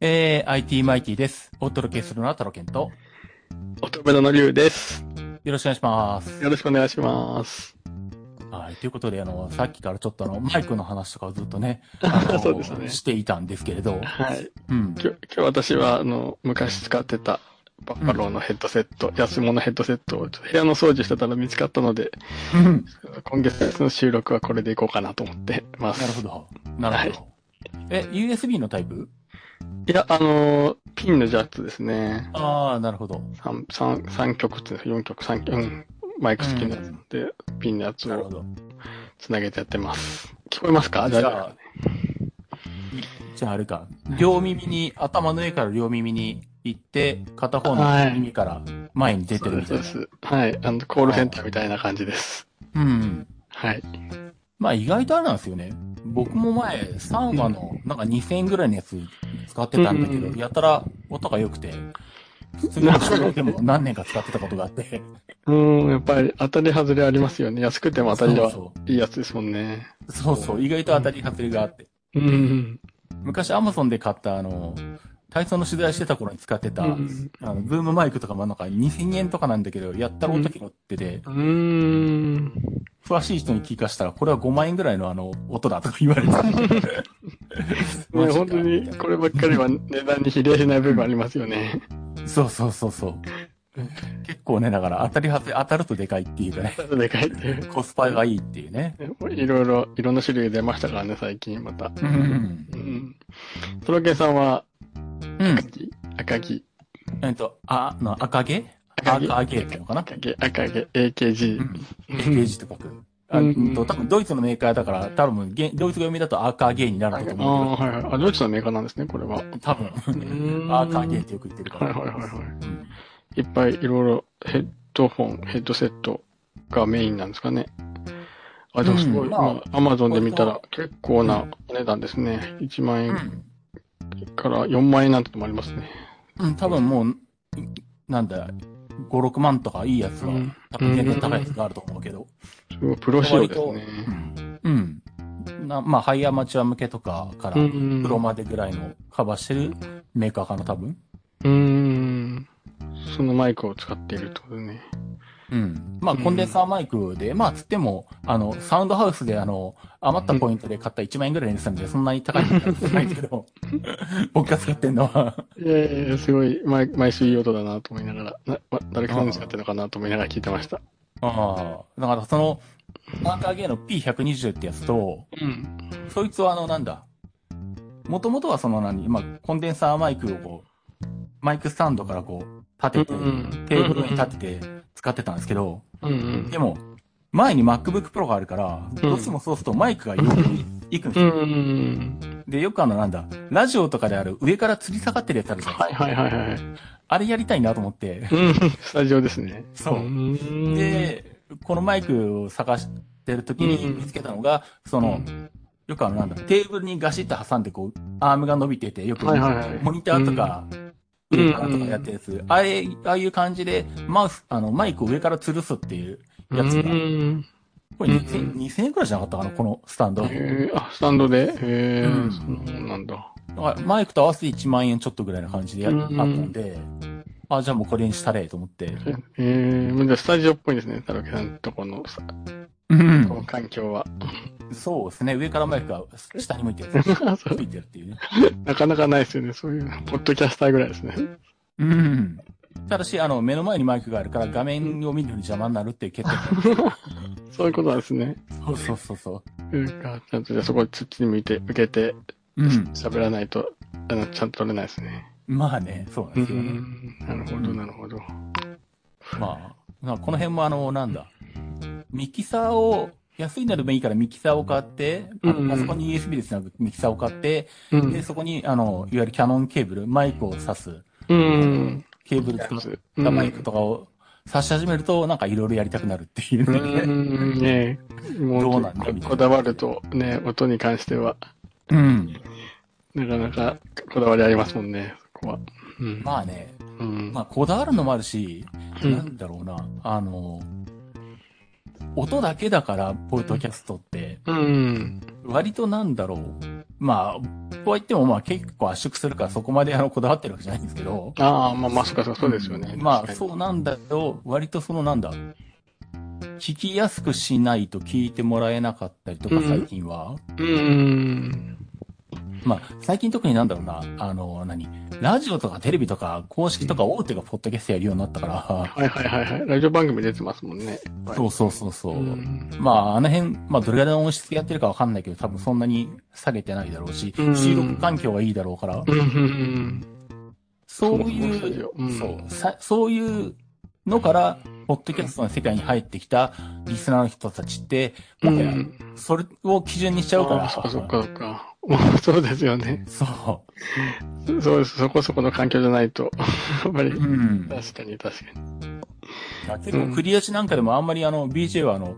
えー、IT マイティです。お届けするのはタロケンと、乙女の竜です。よろしくお願いします。よろしくお願いします。はい。ということで、あの、さっきからちょっとあの、マイクの話とかをずっとね、そうですねしていたんですけれど、はい。うん。今日、今日私は、あの、昔使ってたバッファローのヘッドセット、安物ヘッドセットを部屋の掃除してたら見つかったので、うん今月の収録はこれでいこうかなと思ってます。なるほど。なるほど。え、USB のタイプ？いや、あのーピンのジャッツですね。ああ、なるほど。三三三曲っていうんですか、4曲、3曲、うん。マイク付きのやつで、ピンのやつを。つなげてやってます。聞こえますか？じゃあ、じゃああれか、両耳に、頭の上から両耳に行って、片方の耳から前に出てるみたいな。ですそうです。はい。あの、コールセンターみたいな感じです。うん。はい。まあ意外とあれなんですよね。僕も前、3話の、なんか2000円ぐらいのやつ使ってたんだけど、うんやたら音が良くて、普通の収録でも何年か使ってたことがあって。うーん、やっぱり当たり外れありますよね。安くても当たりはそいいやつですもんね。そうそう、意外と当たり外れがあって。うん。昔アマゾンで買ったあの、体操の取材してた頃に使ってた、うんあの、ブームマイクとかもなんか2000円とかなんだけど、やったら音拾ってて、うーん。詳しい人に聞かしたら、これは5万円ぐらいのあの、音だとか言われて。ね、本当にこればっかりは値段に比例しない部分ありますよね。そうそうそうそう。結構ね、だから当たり外れ、当たるとでかいっていうかね、でかいっていう。コスパがいいっていうね。いろいろ、いろんな種類出ましたからね、最近また。うん。うん。トロケンさんはうん。赤木？赤木えっと、あ、の、赤毛？赤毛赤毛っていうのかな？赤毛赤毛 AKG う。ん。AKG と書く。あうん多分ドイツのメーカーだから、多分、げドイツ語読みだと赤毛になるとあ思うあ、はいはい。あ、ドイツのメーカーなんですね、これは。けど、多分、ん赤毛ってよく言ってるから。はいはいはいはい。うんいっぱいいろいろヘッドホン、ヘッドセットがメインなんですかね。あ、でもすごい。うんまあまあ、アマゾンで見たら結構なお値段ですね。1万円うん。から4万円なんてのもありますね。うん、多分もう、なんだ、5、6万とかいいやつはうん、多分全然高いやつがあると思うけど。すごいプロ仕様ですね。うん。うん。なまあ、ハイアマチュア向けとかから、うんプロまでぐらいのカバーしてるメーカーかな、多分。うーん。そのマイクを使っているってことね。うん。まあ、うんコンデンサーマイクで、まあ、つっても、あの、サウンドハウスで、あの、余ったポイントで買った1万円ぐらいにしたんで、そんなに高いんじゃないけど、僕が使ってんのは、いやいやいや、すごい、毎毎週いい音だなと思いながら、な、ま誰かさんに使ってるのかなと思いながら聞いてました。ああ、だからその、マーカーゲーの P120 ってやつと、うん。そいつはあの、なんだ、もともとはその何、まあ、コンデンサーマイクをこう、マイクスタンドからこう、立てて、うんテーブルに立てて使ってたんですけど、うんうん。でも、前に MacBook Pro があるから、どうしてもそうするとマイクが横に行くんですうよ。ん。で、よくあの、なんだ、ラジオとかである上から吊り下がってるやつあるじゃないですか。はいはいはいはい。あれやりたいなと思って。うん。スタジオですね。そううん、で、このマイクを探してる時に見つけたのが、その、よくあの、なんだ、テーブルにガシッと挟んでこう、アームが伸びてて、よく、モニターとか、うん上からとかやってるやつ、あれ、ああいう感じで、マウス、あの、マイクを上から吊るすっていうやつが、うん。これ2000、2000円くらいじゃなかったかな、このスタンド。へえあ、スタンドで？へえ、うん。そうなんだ。らマイクと合わせて1万円ちょっとぐらいな感じでやうんあったんで、あ、じゃあもうこれにしたれと思って。へえじゃあスタジオっぽいですね、太郎さんのとこのさ、うんこの環境は。そうですね、上からマイクが下に向いてる。そうついてるっていうね。なかなかないですよね、そういう、ポッドキャスターぐらいですね。うん。ただし、あの、目の前にマイクがあるから画面を見るのに邪魔になるっていう欠。そういうことなんですね。そうそうそうそう。なんか、ちゃんとじゃあそこそっちに向いて、受けて、うん。喋らないと、あの、ちゃんと取れないですね。まあね、そうなんうですよね。ん。なるほど、なるほど。まあ、まあこの辺もあの、なんだ。ミキサーを、安いのでもいいからミキサーを買って、あうんのパソコンに USB でつなぐミキサーを買って、うんで、そこに、あの、いわゆるキャノンケーブル、マイクを挿す、うん。ケーブル使ったマイクとかを挿し始めると、なんかいろいろやりたくなるっていううね。ん、ねも どうなんだみこだわると、ね、音に関しては、うん。なかなかこだわりありますもんね、そこは。うん。まあね、うん。まあ、こだわるのもあるし、うんなんだろうな、あの、音だけだから、ポッドキャストって、うん。割となんだろう、まあ、とは言ってもまあ結構圧縮するからそこまであのこだわってるわけじゃないんですけど。ああ、まあまあ、そうかそうですよね。まあ、そうなんだけど、割とそのなんだ、聞きやすくしないと聞いてもらえなかったりとか、うん最近は。うーん。まあ、最近特になんだろうな、あの、何ラジオとかテレビとか公式とか大手がポッドキャストやるようになったから、はいはいはいはい。ラジオ番組出てますもんね。そうそうそうそう。うんまあ、あの辺、まあ、どれぐらいの音質やってるかわかんないけど、多分そんなに下げてないだろうし、うん収録環境がいいだろうから、うん。そういうそうそう、いうのから、ポッドキャストの世界に入ってきたリスナーの人たちって、もはそれを基準にしちゃうから、そっかそっかそっか。ま あそうですよね。そそうです。そこそこの環境じゃないと。やっぱりう。う。ん。確かに確かに。結構、繰り出しなんかでもあんまりあの、BJ はあの、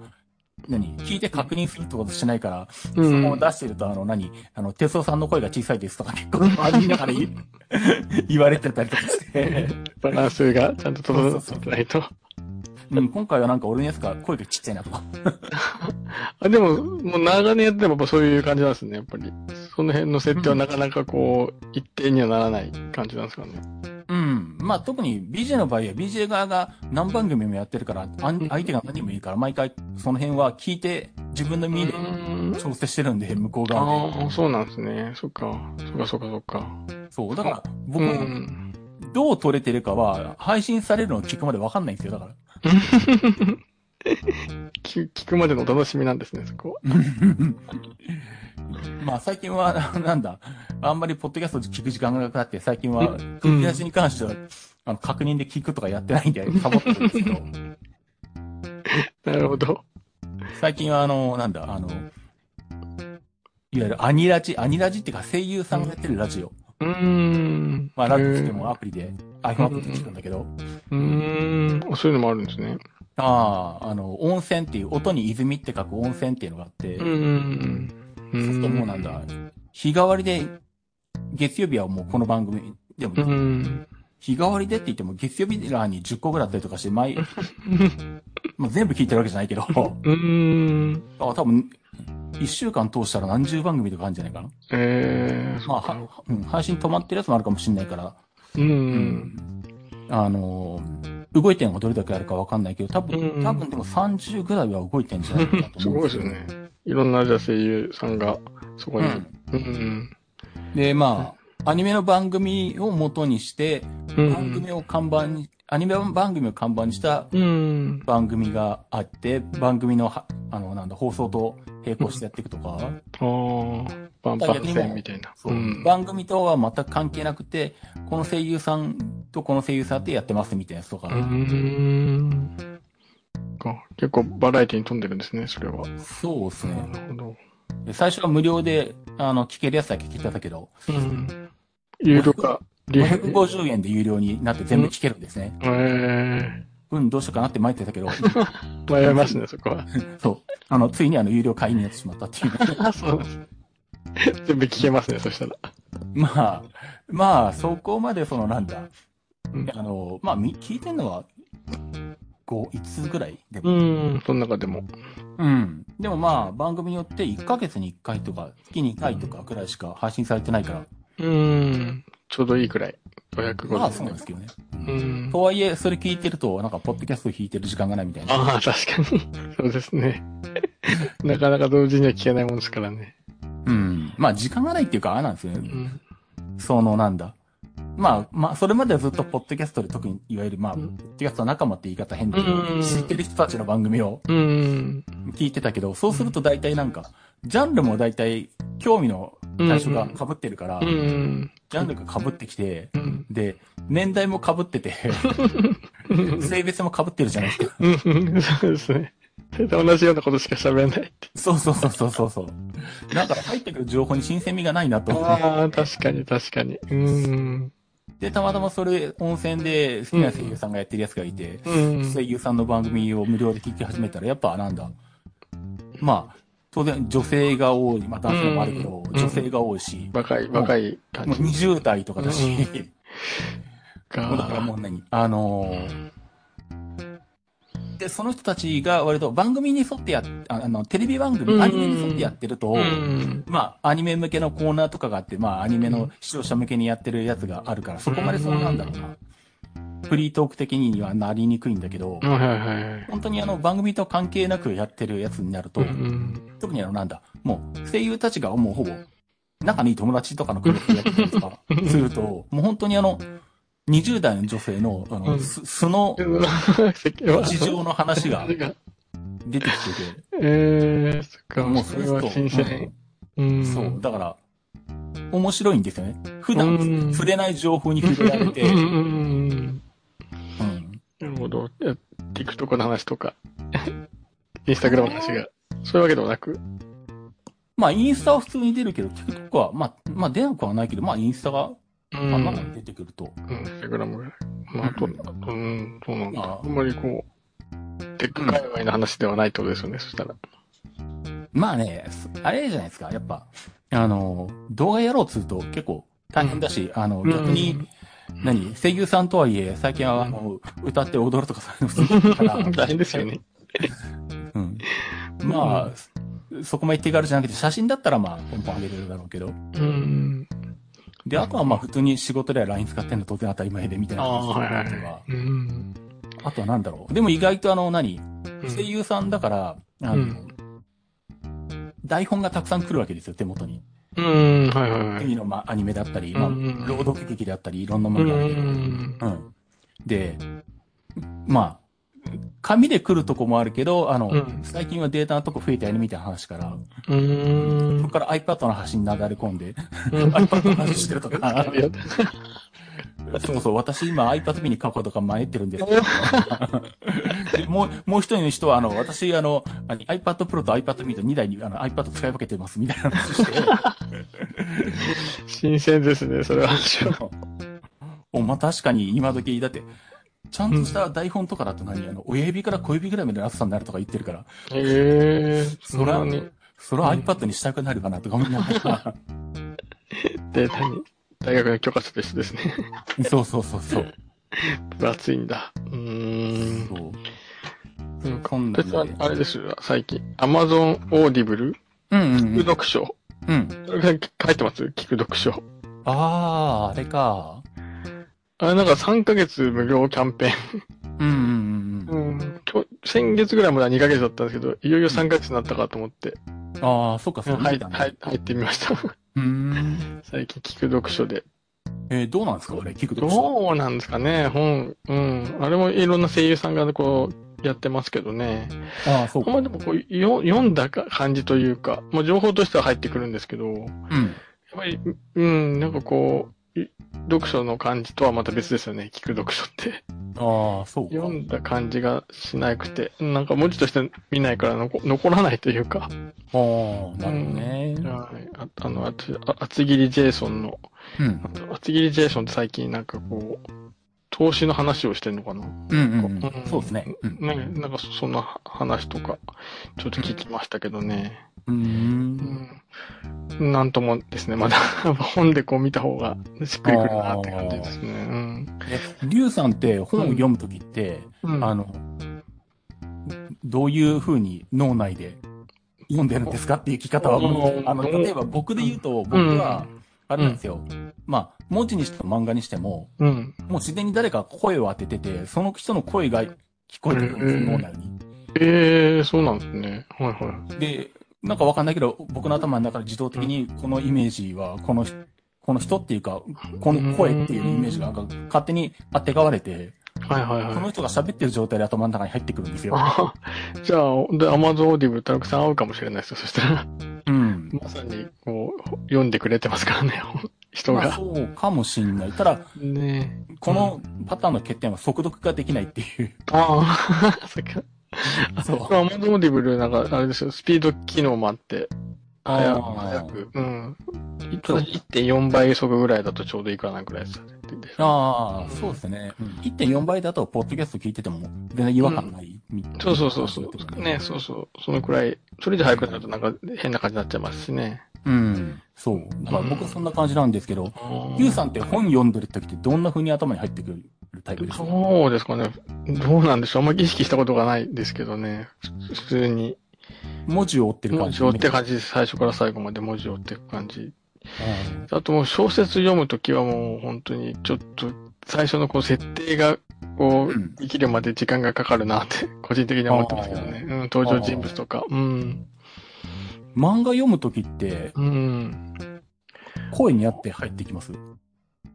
何？聞いて確認するってことしないから、うそこをん。出してると、あの、何？あの、哲夫さんの声が小さいですとか結構、周りながら 言われてたりとかして、バランスがちゃんと整ってないと。うん、今回はなんか俺のやつが声がちっちゃいなとか。あでも、もう長年やってればやっぱそういう感じなんですね、やっぱり。その辺の設定はなかなかこう、一定にはならない感じなんですかね。うん。まあ特に BJ の場合は BJ 側が何番組もやってるから、あん相手が何人もいるから、毎回その辺は聞いて自分の耳でうん調整してるんで、向こう側で。ああ、そうなんですね。そっか。そっかそっかそっか。そう。だから、僕うもん。どう撮れてるかは、配信されるのを聞くまでわかんないんですよ、だから。聞聞くまでのお楽しみなんですね、そこは。まあ最近は、なんだ、あんまりポッドキャスト聞く時間がなくなって、最近は、うん繰り出しに関しては、あの、確認で聞くとかやってないんで、サボってるんですけど、なるほど。最近はあの、なんだ、あの、いわゆるアニラジ、アニラジっていうか声優さんがやってるラジオ。うーん。まあ、ラジオってもアプリで、iPhone アプリで聞くんだけど、うーん。そういうのもあるんですね。ああ、あの、温泉っていう、音に泉って書く温泉っていうのがあって、うーん。そうするともうなんだ、日替わりで、月曜日はもうこの番組、でもう、ん。日替わりでって言っても月曜日欄に10個ぐらいあったりとかして、毎、まあ全部聞いてるわけじゃないけど、うーん。あ多分、1週間通したら何十番組とかあるんじゃないかな。えー、まあ、はうん、配信止まってるやつもあるかもしれないから、う。。うんあのー、動いてるのがどれだけあるかわかんないけど、多うん分、多分でも30ぐらいは動いてんじゃないかなとす思うんごい ですよね。いろんなじゃあ声優さんがそこに。うん。うん。で、まあ、アニメの番組を元にして、うん。番組を看板に、アニメ番組を看板にしたうん。番組があって、番組のは、あの、なんだ、放送と並行してやっていくとか、ああ、バンバン戦みたいな。そう、ん。番組とは全く関係なくて、この声優さんとこの声優さんでやってますみたいなやつとか、うーん。か結構バラエティに富んでるんですね、それは。そうですね。なるほど。で最初は無料で、あの、聞けるやつだけ聞いてたけど、うん。有料化。リ550円で有料になって全部聞けるんですね。えうん、どうしようかなって迷ってたけど、ー、迷いますね、そこは。そう。あの、ついにあの、有料会員になってしまったっていう。あ、そうです。全部聞けますね、そしたら。まあ、まあ、そこまでそのなんだ、うんあの、まあ、み聞いてんのは、5、5つぐらいでも。うん、その中でも。うん。でもまあ、番組によって1ヶ月に1回とか、月に1回とかくらいしか配信されてないから、うん、ちょうどいいくらい。550まあ、そうなんですけどね。うん。とはいえ、それ聞いてると、なんか、ポッドキャスト弾いてる時間がないみたいな。ああ、確かに。そうですね。なかなか同時には聞けないもんですからね。うん。まあ、時間がないっていうか、あれなんですよね。うん。その、なんだ。まあ、まあ、それまではずっとポッドキャストで特に、いわゆる、まあ、うんポッドキャスト仲間って言い方変だけど、うん知ってる人たちの番組をうん。聞いてたけど、そうすると大体なんか、ジャンルも大体、興味の対象が被ってるから、うん。ジャンルが被ってきて、うん。で、年代も被ってて、性別も被ってるじゃないですか。うん。そうですね。大体同じようなことしか喋れないって。そうそうそうそうそうそう。だから入ってくる情報に新鮮味がないなと思って。ああ、確かに確かに。うん。で、たまたまそれ、温泉で好きな声優さんがやってるやつがいて、うん。声優さんの番組を無料で聞き始めたら、やっぱなんだ。まあ、当然女性が多い、まあ男性もあるけど、うん。女性が多いし、若い、若い感もうじ。20代とかだし、だからもう何？あのーで、その人たちが割と番組に沿ってやっ、ああの、テレビ番組、うん。アニメに沿ってやってると、うん。まあ、アニメ向けのコーナーとかがあって、まあ、アニメの視聴者向けにやってるやつがあるから、そこまでそうなんだろうな。フリートーク的にはなりにくいんだけど、はいはいはい。本当にあの、番組と関係なくやってるやつになると、うん。特にあの、なんだ、もう、声優たちがもうほぼ、仲のいい友達とかのグループでやってたりとかすると、もう本当にあの、20代の女性の、あの、うんす素の事情の話が出てきてえー、そっか、て、もうそれすると、新鮮。う。うんんそう、だから、面白いんですよね。普段うん触れない情報に触れられて、うんうんうん。うんなるほど。いや TikTok の話とか、インスタグラムの話が、そういうわけではなく？まあ、インスタは普通に出るけど、TikTok は、まあ、まあ、出なくはないけど、まあ、インスタが、うあんなのん。出てくると、うん、インスタグラムぐらい。まあ、あと、うんそうなんだ。ああんまりこう、テック界隈の話ではないってことですよね、そしたら。まあね、あれじゃないですか、やっぱ、あの、動画やろうとすると結構大変だし、あの、逆に、何、声優さんとはいえ、最近は、あの、歌って踊るとかそういうの から、大変ですよね。うん。まあ、そこまで手軽じゃなくて、写真だったらまあ、ポンポン上げれるだろうけど。うん。で、あとはまあ、普通に仕事では LINE 使ってんの当然当たり前で、みたいなああ、感はいはいじではい。うん。あとはなんだろう。でも意外とあの、何？声優さんだから、あの、うん台本がたくさん来るわけですよ、手元に。うん、はいはいはい。次の、まあ、アニメだったり、まあ、うん朗読劇であったり、いろんなもうのがあるけど。ん。うん。で、まあ、紙で来るとこもあるけど、あの、うん最近はデータのとこ増えたよねみたいな話から、うそんこ。から iPad の端に流れ込んで、iPad の話してるとか、そうそう、私今 iPad mini 買うことか迷ってるんですけど、でもう、もう一人の人は、あの、私、あの、あ iPad Pro と iPad mini と2台にあの iPad 使い分けてますみたいな話して、新鮮ですね、それは。お、まあ、確かに今時、だって、ちゃんとした台本とかだと何、あの、親指から小指ぐらいまでの厚さになるとか言ってるから、へえ。それはそれは iPad にしたくなるかなとか思いながら、データに、大学の教科書と一緒ですね。そうそうそうそう。分厚いんだ。うーん。そう。うんこんな私はんで。あれですよ、最近。Amazon Audible、うんうんう聞くん。読書。うん。それが書いてます？聞く読書。ああ、あれか。あれなんか3ヶ月無料キャンペうんうんうんーン。うん。今日、先月ぐらいまでは2ヶ月だったんですけど、いよいよ3ヶ月になったかと思って、うん。ああ、そっか、そうはい。はい、入ってみました。うーん。最近聞く読書で。えーどうなんですか？あれ、聞くと。どうなんですかね？本、うん。あれもいろんな声優さんがこう、やってますけどね。ああ、そうか。までもこう、よ読んだか感じというか、まあ情報としては入ってくるんですけど、やっうん。ぱり、うん、なんかこう、い読書の感じとはまた別ですよね、聞く読書って。ああ、そうか。読んだ感じがしなくて、なんか文字として見ないから残残らないというか。ああ、なるほどね。はい。ああの、厚切りジェイソンの、うん。厚切りジェイソンって最近なんかこう、投資の話をしてんのかな？うんうんうん。そうですね。うん。ね、なんかそそんな話とか、ちょっと聞きましたけどね。うんん。なんともですね、まだ 本でこう見た方がしっくりくるなって感じですね。うん。え、リュウさんって本を読むときって、うんあの、どういう風に脳内で読んでるんですか？っていう聞き方は思うんですけど、あの、例えば僕で言うと、僕は、あれなんですよ。まあ、文字にしても漫画にしても、うん。もう自然に誰か声を当ててて、その人の声が聞こえてくるんですよ、うん脳内に。ええー、そうなんですね。はいはで、なんかわかんないけど、僕の頭の中で自動的にこのイメージは、この人、この人っていうか、この声っていうイメージがなんか勝手にあてがわれて、い。はいはいはい。その人が喋ってる状態で頭の中に入ってくるんですよ。あじゃあ、で、アマゾンオーディブルたくさん合うかもしれないですよ。そしたら、うん。まさに、こう、読んでくれてますからね、人まあが。そうかもしんない。ただ、ねこのパターンの欠点は速読ができないっていう。ああ、さっきそう。アマゾンオーディブルなんか、あれですよ、スピード機能もあって、早早く、うん。1.4倍速ぐらいだとちょうどいいかなぐらいです。ああ、そうですね。1.4倍だと、ポッドキャスト聞いてても、全然違和感ない。そうそうそうそう。ね、そうそう。そのくらい、それで早くなるとなんか変な感じになっちゃいますしね。うん。そう。だから僕はそんな感じなんですけど、ゆうさんって本読んでる時ってどんな風に頭に入ってくるタタイプですかそうですかね。どうなんでしょう。あんまり意識したことがないですけどね。ふ普通に。文字を追ってる感じ。文字を追って感じです。最初から最後まで文字を追っていく感じ。うんあともう小説読むときはもう本当にちょっと最初のこう設定がこううん生きるまで時間がかかるなって 個人的には思ってますけどね。うん、登場人物とか。うん。漫画読むときって、うん。声に合って入ってきます？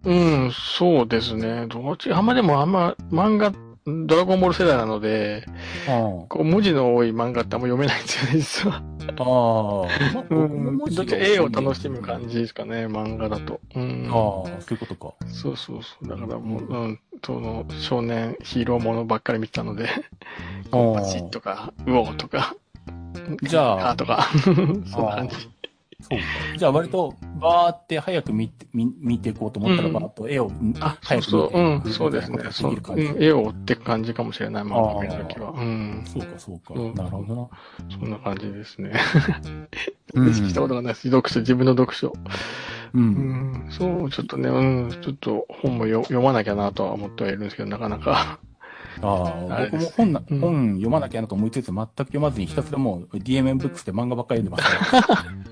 うん、そうですね。どっち、あんまでもあんま漫画、ドラゴンボール世代なので、あこう文字の多い漫画ってあんま読めないんですよね、実は。あ。あうん。どっちか絵を楽しむ感じですかね、漫画だと。うん。ああ、そういうことか。そうそうそう。だからもう、うん、その、少年ヒーローものばっかり見てたので、ああバチッとか、ウオーとか、じゃああーとか、そんな感じ。そうか。じゃあ割と、バーって早く見て、見見ていこうと思ったら、うんバーっと絵を、あ、そう早くそう、うん、見てそうですね。でそう。うん、絵を追っていく感じかもしれない、漫画見るときは。うん。そうか、そうか。うんなるほどな。そんな感じですね。うん 意識したことがないです。読書、自分の読書。う。うんん、そう、ちょっとね、うん、ちょっと本もよ読まなきゃなとは思ってはいるんですけど、なかなか。ああ、僕も本な、うん本読まなきゃなと思いつつ、全く読まずにひたすらもう DMM ブックスで漫画ばっかり読んでますから。うん、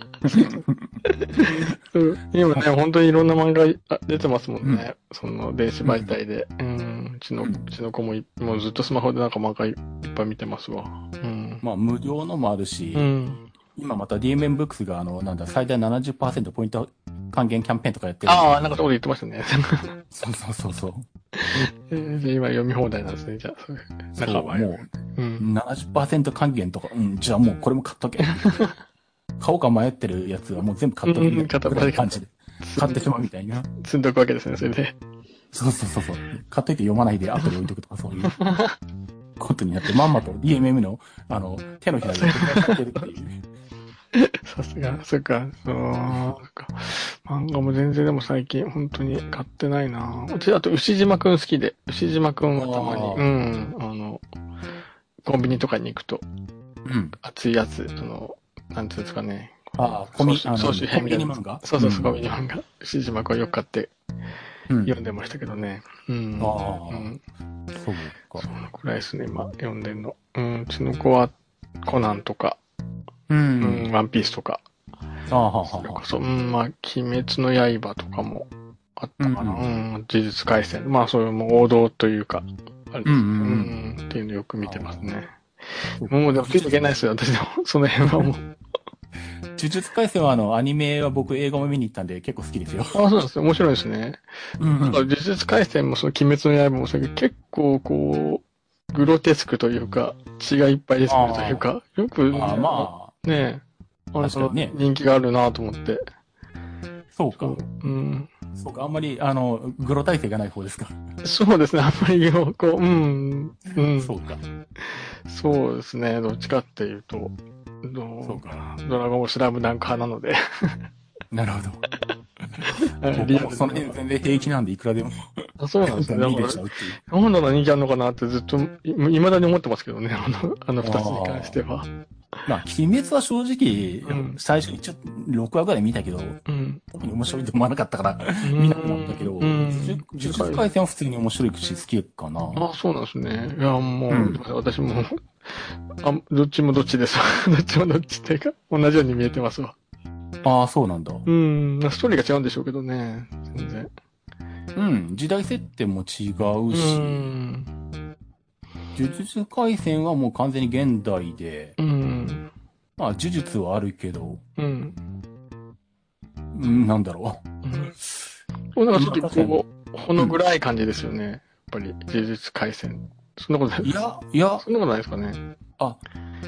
今ね、本当にいろんな漫画あ出てますもんね。その、電子媒体で。うん、うちの、ううんちの子もい、もうずっとスマホでなんか漫画いっぱい見てますわ。うん。まあ、無料のもあるし、うん。今また DMM ブックスが、あの、なんだ、最大70%ポイント還元キャンペーンとかやってるああ、なんかそこで言ってましたね。そうそうそうそう。えーじゃあ今読み放題なんですね、じゃあ。それそう、仲間もうう、ん。70%還元とか、うん、じゃあもうこれも買っとけ。買おうか迷ってるやつはもう全部買っとけ。うん買っとけぐらいの感じで。買ってしまうみたいな。積んどくわけですね、それで。そうそうそうそう。買っといて読まないで後で置いとくとかそういうことになって、まんまと DMM の、あの、手のひらでやってるっていう。さすが、そっか、そう、か。漫画も全然でも最近本当に買ってないなうち、あと牛島くん好きで、牛島くんはたまに、うん、あの、コンビニとかに行くと、うん。熱いやつ、その、なんていうんですかね。ああ、コミ、あの、総集コ編みたいなミニ漫画そうそうそう、コンビニ漫画。牛島くんよく買ってうん。読んでましたけどね。うん。あーうん。そうかそ。のくらいですね、今、読んでんの。うん、うちの子は、コナンとか、う。うんん、ワンピースとか、ああ、はあはそれこそ、うん、まあ、鬼滅の刃とかもあったかな。ううんん、呪術廻戦。まあ、そういうもう王道というか、あれですね。うんうんうん、っていうのよく見てますね。あもう、でも、ついていけないですよ、私でも。その辺はもう。呪術廻戦はあの、アニメは僕映画も見に行ったんで結構好きですよ。あ、そうなんですね。面白いですね。うんなんか、呪術廻戦も、その、鬼滅の刃もそうだけど、結構、こう、グロテスクというか、血がいっぱい出てくるというか、よく、ああ、まあ、ねえ、あの確かにね人気があるなと思って。そうか。うん。そうか、あんまり、あの、グロ体制がない方ですか。そうですね、あんまり、こう、うん、うん。そうか。そうですね、どっちかっていうと、どそうか。ドラゴンボールスラムダンク派なので、なるほど。リアその辺全然平気なんでいくらでもあそうなんですね。なんだろう人気あるのかなってずっと、い未だに思ってますけどね、あの、あの二つに関しては。まあ、鬼滅は正直、うん最初一応6話ぐらい見たけど、うん。特に面白いと思わなかったから、見なくなったけど、うん呪術廻戦は普通に面白いし好きかな。あ、そうなんですね。いや、もう、うん私も、あ、どっちもどっちです。どっちもどっちっていうか、同じように見えてますわ。ああ、そうなんだ。うん、ストーリーが違うんでしょうけどね、全然。うん、時代設定も違ううし、ん。呪術廻戦はもう完全に現代で、うん。まあ、呪術はあるけど、うん。うん、なんだろうん。なんかちょっとこう、ほの暗い感じですよね。やっぱり、呪術廻戦。そんなことなう。いいや、いや、そんなことないですかね。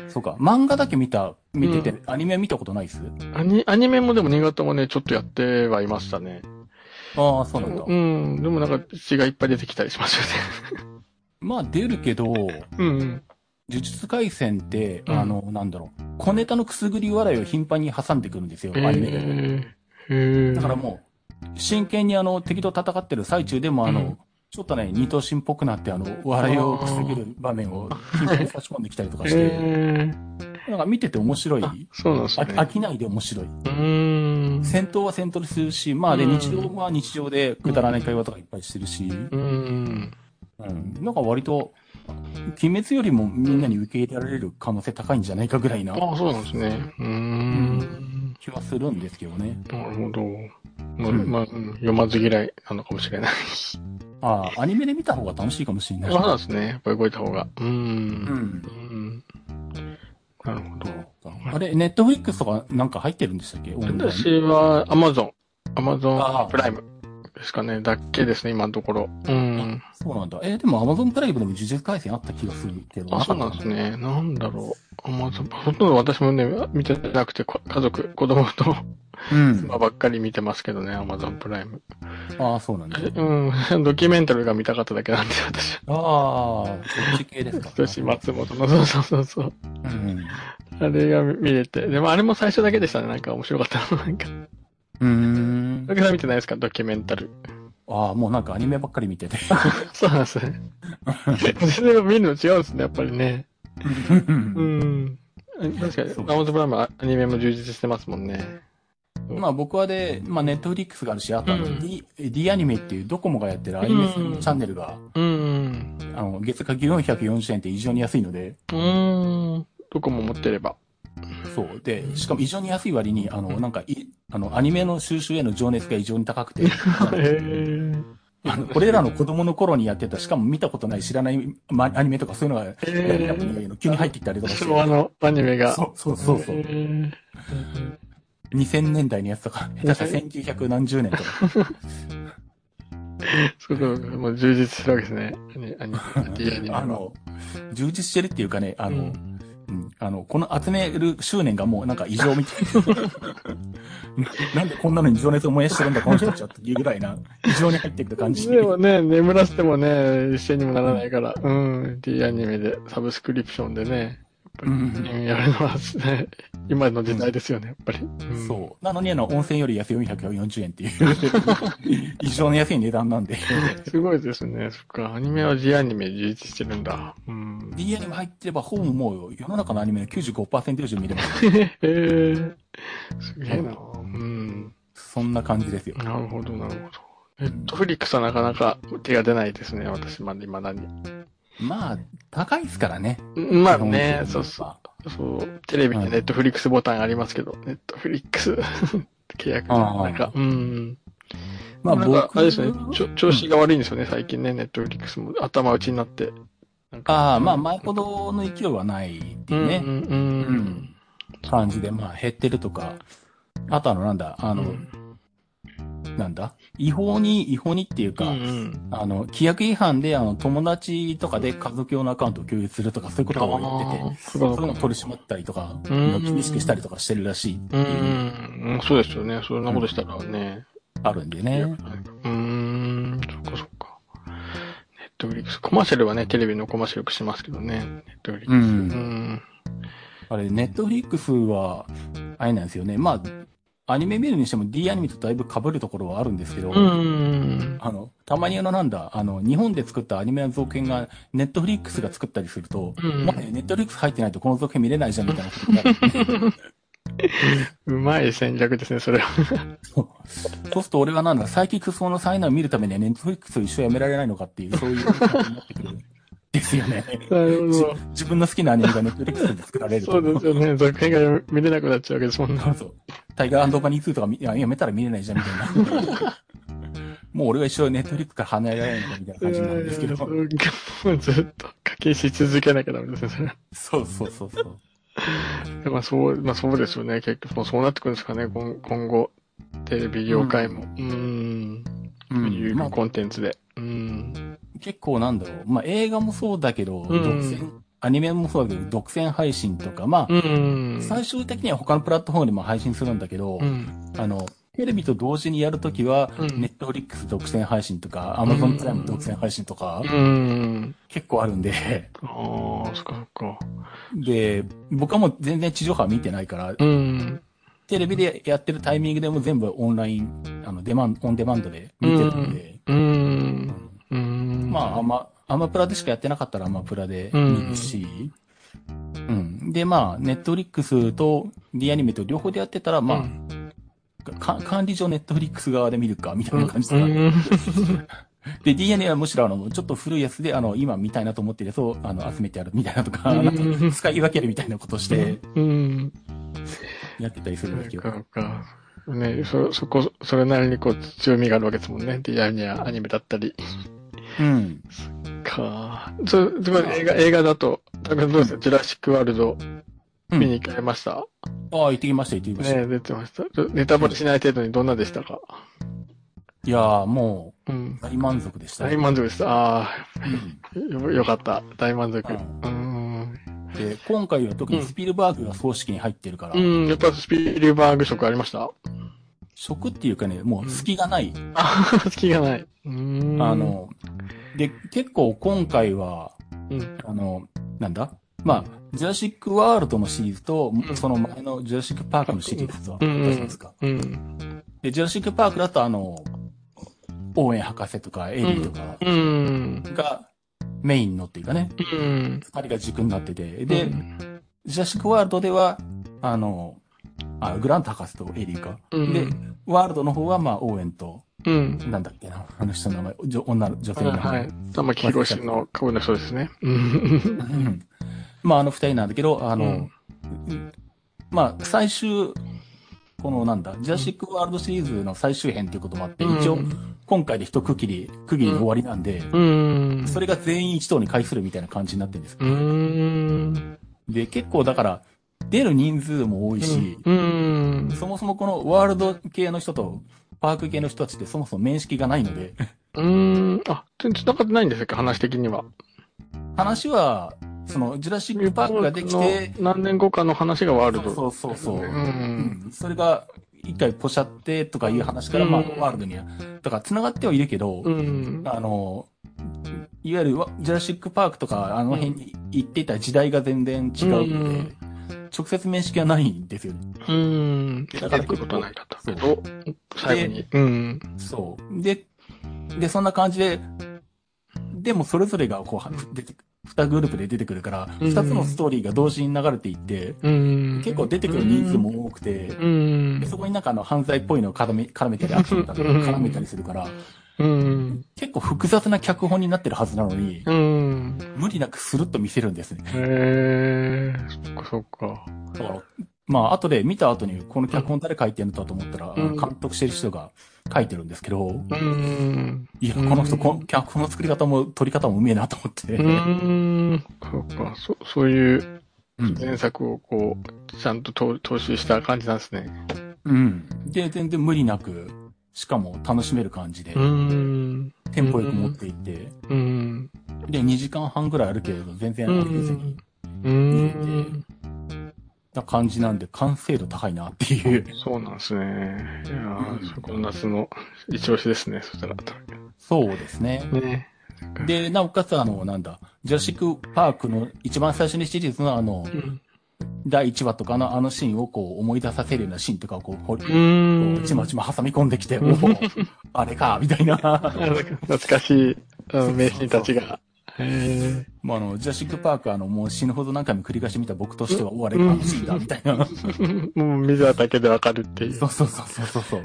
そうか、漫画だけ見た、見てて、アニメは見たことないっす？アニ、アニメもでも新潟はね、ちょっとやってはいましたね。ああ、そうなんだ。うん。でもなんか血がいっぱい出てきたりしますよね。まあ、出るけど、うん。呪術廻戦って、うんあの、なんだろう、小ネタのくすぐり笑いを頻繁に挟んでくるんですよ、アニメで。えー、へえ。だからもう、真剣にあの、敵と戦ってる最中でもあの、うんちょっとね、二頭身っぽくなって、あの、笑いをくすぐる場面を頻繁に差し込んできたりとかして。なんか見てて面白い。あ、そうなんですね。あ飽きないで面白い。うーん。戦闘は戦闘でするし、まあで、うん日常は日常でくだらない会話とかいっぱいしてるし、うーん。うん。なんか割と、鬼滅よりもみんなに受け入れられる可能性高いんじゃないかぐらいなああ、そうなんですね。うーん。気はするんですけどね。なるほど。まあ、うんまあ、うん読まず嫌いなのかもしれない。ああ、アニメで見た方が楽しいかもしれない。そうなんですね。やっぱり動いた方が。うんん。うん。なるほど。あれ、ネットフリックスとかなんか入ってるんでしたっけ？オンライン？私は Amazon。あ Amazon あプライムですかね。だけですね、今のところ。うん。そうなんだ。えーでも Amazon プライムでも呪術回戦あった気がするけど。あ、そうなんですね。なんだろう。Amazon、ほとんど私もね、見てなくて、こ家族、子供とうん。妻ばっかり見てますけどね、Amazon プライム。ああ、そうなんだ。うん、ドキュメンタルが見たかっただけなんで、私は。ああ、そっち系ですか。私、松本の、そうそうそうそう。うん。あれが見れて。でもあれも最初だけでしたね。なんか面白かったの。なんか。うーんだ。けさん見てないですか？ドキュメンタル。ああ、もうなんかアニメばっかり見てて。そうなんですね。全然見るの違うんですね、やっぱりね。うん。確かに、そう Amazon プライムはアニメも充実してますもんね。まあ僕はで、まあネットフリックスがあるし、あとうん D、D アニメっていうドコモがやってるアニメチうんャンネルが、うん。あの、月額440円って異常に安いので、うん。どこも持ってれば。そう。で、しかも異常に安い割に、あの、なんかい、あの、アニメの収集への情熱が異常に高くて、あのこれらの子供の頃にやってた、しかも見たことない知らない、ま、アニメとかそういうのが、へー急に入ってきたりとかして。昭和のアニメが。そうそうそうそうへ。ー2000年代のやつとか、下手したら1900何十年とか。そうそう、もう充実してるわけですね。アニメ、D アニメは。あの、充実してるっていうかね、あの、うんうん。あの、この集める執念がもうなんか異常みたい。な。なんでこんなのに情熱を燃やしてるんだ、この人たちはっていうぐらいな、異常に入ってくる感じ。でもね、眠らせてもね、一緒にもならないから、うん、D アニメで、サブスクリプションでね、ぱり、うんうんやるのはね、今の時代ですよね、やっぱり。うんそう。なのに、あの、温泉より安い440円っていう、異常に安い値段なんで。すごいですね。そっか、アニメは D アニメ充実してるんだ。うん。D アニメ入ってれば、ほぼもう世の中のアニメの95%以上見れます。へえ、すげえな。うん。そんな感じですよ。なるほど、なるほど。ネットフリックスはなかなか手が出ないですね、私まで未だに。まあ、高いですからね。まあね、そうそう。そう、テレビにネットフリックスボタンありますけど、ネットフリックス 契約なんか、うん。まあ僕あれですね、調子が悪いんですよね、最近ね、ネットフリックスも頭打ちになって。ああ、まあ、前ほどの勢いはないっていうね。うん、うん、うん。感じで、まあ減ってるとか、あとあのなんだ、あの、うんなんだ？違法に、違法にっていうか、うんあの、規約違反で、あの、友達とかで家族用のアカウントを共有するとか、そういうことを言ってて、そういうのを取り締まったりとか、うん厳しくしたりとかしてるらしいってういう、ん、そうですよね。そんなことしたらね。あるんでね。うーん、そっかそっか。ネットフリックス。コマーシャルはね、テレビのコマーシャルよくしますけどね。ネットフリックス。うんうん。あれ、ネットフリックスは、あれなんですよね。まあ、アニメ見るにしても D アニメとだいぶ被るところはあるんですけど、うん。あの、たまにあのなんだ、あの、日本で作ったアニメの続編が、ネットフリックスが作ったりすると、うんまあね、ネットフリックス入ってないとこの続編見れないじゃんみたいなことになる。うまい戦略ですね、それは。そうそうすると俺はなんだ、サイキックス4のサイナーを見るためにはネットフリックスを一生やめられないのかっていう、そういう感じになってくる。ですよね。なるほど。自分の好きなアニメがネットフリックスで作られると。そうですよね。続編が見れなくなっちゃうわけですもんね。そうそう。タイガーバニー2とか見いややめたら見れないじゃんみたいな。もう俺は一生ネットフリックスから離れられないみたいな感じなんですけど。いやいやもうずっと課金し続けなきゃダメですね、それ。そうそうそうそう。まあそう、まあそうですよね。結局、もうそうなってくるんですかね、今今後。テレビ業界も。うーん。うんまあ有コンテンツで。うん。結構なんだろう。まあ映画もそうだけど、ん独占、アニメもそうだけど、独占配信とか、まあ、うん。最終的には他のプラットフォームでも配信するんだけど、うん。あの、テレビと同時にやるときは、うんネットフリックス独占配信とか、アマゾンプライム独占配信とか、うん。結構あるんで、ああ、そっかそっか。で、僕はもう全然地上波見てないから、うん。テレビでやってるタイミングでも全部オンライン、あの、デマン、オンデマンドで見てるんで、うん。うん。まあ、アマ、アマプラでしかやってなかったらアマプラで見るし、うん。で、まあ、ネットフリックスと D アニメと両方でやってたら、まあ、か管理上ネットフリックス側で見るか、みたいな感じだうん で、DNA はむしろあの、ちょっと古いやつで、あの、今見たいなと思ってるやつを、あの、集めてやるみたいなとか、うんなんか使い分けるみたいなことして、うん。やってたりするんですけど。そうか。ねそ、そこ、それなりにこう強みがあるわけですもんね。やアニメだったり。うん。か。そ、つまり映画、映画だと、多分どうですか、ジュラシックワールドうん見に行かれました、ああ、行ってきました、行ってきました。ね出てました。ネタバレしない程度にどんなでしたか？いやー、もうんう、。大満足でした。大満足でした。ああ、うんよ、よかった。大満足。ううん。で、今回は特にスピルバーグが葬式に入ってるから、うん、やっぱスピルバーグ色ありました？食っていうかね、もう隙がない。あ、隙がない。うん。あ、の、で、結構今回は、うん。あの、なんだ？まあ、ジュラシックワールドのシリーズと、んその前のジュラシックパークのシリーズは、うんどうしますか？うん。で、ジュラシックパークだとあの、オーエン博士とかエリーとかうん。がメインのっていうかね、うん。二人が軸になってて、で、うんジュラシックワールドでは、あの、あ、グラント博士とエリーか。うんで、ワールドの方はまあ、オーエンと、うん。なんだっけな、あの人の名前、女女の女性の名前。はい。玉木宏の顔の人ですね。うん。う んまあ、あの二人なんだけど、あの、うんまあ、最終、このなんだ、ジュラシックワールドシリーズの最終編っていうこともあって、一応、今回で一区切り、区切りの終わりなんで、うん。それが全員一堂に会するみたいな感じになってるんです。うん。で、結構だから、出る人数も多いし、うん。そもそもこのワールド系の人とパーク系の人たちってそもそも面識がないので、うん。あ、全然繋がってないんですか話的には。話は、その、ジュラシックパークができて、何年後かの話がワールド。そうそうそう。う。うそれが、一回ポシャってとかいう話から、うんまあ、ワールドには、だから繋がってはいるけど、うん。あの、いわゆるわジュラシックパークとか、あの辺に行っていた時代が全然違うので、うん直接面識はないんですよね。うん。だから出てくることはないかったけそど、最後に。うん。そう。で、で、そんな感じで、でもそれぞれがこう、出てく二グループで出てくるから、うん二つのストーリーが同時に流れていって、うん。結構出てくる人数も多くて、うんで。そこになんかあの犯罪っぽいのを絡め絡めたり、アクションとか絡めたりするから、うん。結構複雑な脚本になってるはずなのに、うん。無理なくスルッと見せるんですね。へえ、そっかそっか。だから、まあ、後で見た後に、この脚本誰書いてんのだと思ったら、うん監督してる人が書いてるんですけど、うん。いや、こうんの人、この脚本の作り方も、撮り方もうめえなと思って。うん。そっか、そ、そういううん前作をこう、ちゃんと踏踏襲した感じなんですね。うん。で、全然無理なく、しかも楽しめる感じで、ん。テンポよく持っていって、うん。で、2時間半ぐらいあるけれど、全然う飽きずに、ん。うん。な感じなんで、完成度高いなっていう。そうなんですね。いやー、そこの夏の一押しですね、そしたら。そうですね。ね。で、なおかつ、あの、なんだ、ジュラシックパークの一番最初にシリーズのあの、うん。第1話とかのあのシーンをこう思い出させるようなシーンとかをこう、こううん。ちまちま挟み込んできて、あれか、みたいな。懐かしい、名シーンたちが。へまあ、あの、ジュラシックパークあの、もう死ぬほど何回も繰り返し見た僕としては、おあれか、あのシーンだ、みたいな。ー もう見ただけでわかるっていうそうそうそうそうそうそう。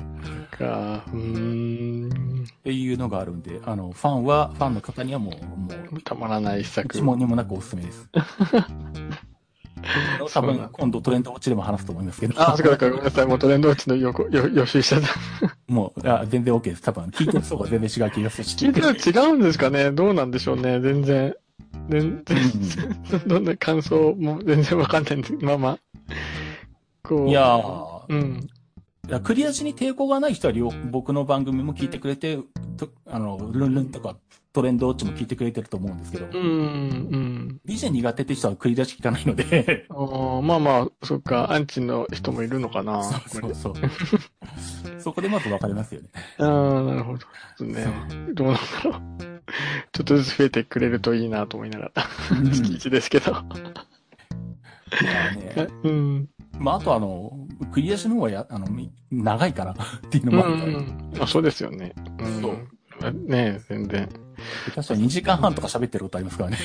か。うーん。っていうのがあるんで、あの、ファンは、ファンの方にはもう、もう、たまらない一作。一問にもなくおすすめです。多分、今度トレンドウォッチでも話すと思いますけど。あ、そっかごめんなさい。もうトレンドウォッチの予告予予習してた。もう、あ全然 OK です。多分、聞いてる人が全然違う気がするし。聞いてる違うんですかねどうなんでしょうね全然。全然、どんな感想も全然わかんないんで、まあまあ。こう。いやー、うん。いやクリアしに抵抗がない人は両僕の番組も聞いてくれて、とあの、ルンルンとかトレンドウォッチも聞いてくれてると思うんですけど、うん、うん。ビジェン苦手って人はクリアし聞かないので、まあまあ、そっか、アンチの人もいるのかな。そうそうそう。そこでまず分かりますよね。ああ、なるほど。ね。どうなんだろう。ちょっとずつ増えてくれるといいなと思いながら。月1ですけど。まあね、うん。まあ、あとあの、クリアしの方がや、あの、み長いからっていうのうもあるから、ん。あ、そうですよね。うん。そうねえ、全然。確かに2時間半とか喋ってることありますからね。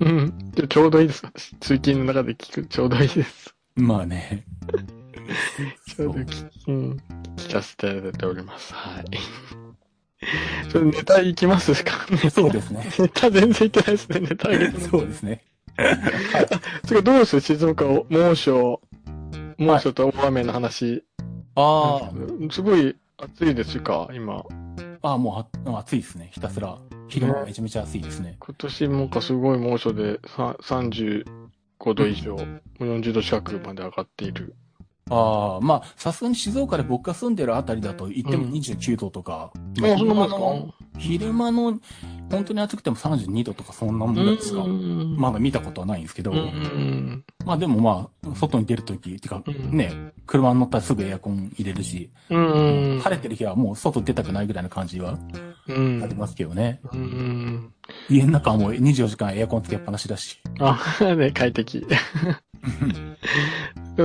うん。でちょうどいいです。私通勤の中で聞く、ちょうどいいです。まあね。ちょうどき、うん。聞かせていただいております。はい。それネタ行きますか？そうですね。ネタ全然行ってないですね、ネタ上げてそうですね。それどうです静岡を、猛暑、猛暑と大雨の話。あすごい暑いですか、今。あ、ああ、もうあ暑いですね。ひたすら。昼間めちゃめちゃ暑いですね。今年もかすごい猛暑で、さ35度以上、もう40度近くまで上がっている。ああ、まあ、さすがに静岡で僕が住んでるあたりだと言っても29度とか。あ、そんなもん昼間の、昼間の、本当に暑くても32度とかそんなもんですか。うんまだ見たことはないんですけど。うん。まあでもまあ、外に出るとき、てかうんね、車に乗ったらすぐエアコン入れるし、うん。晴れてる日はもう外出たくないぐらいな感じはうんありますけどね。うん。家の中はもう24時間エアコンつけっぱなしだし。あ、ね、快適。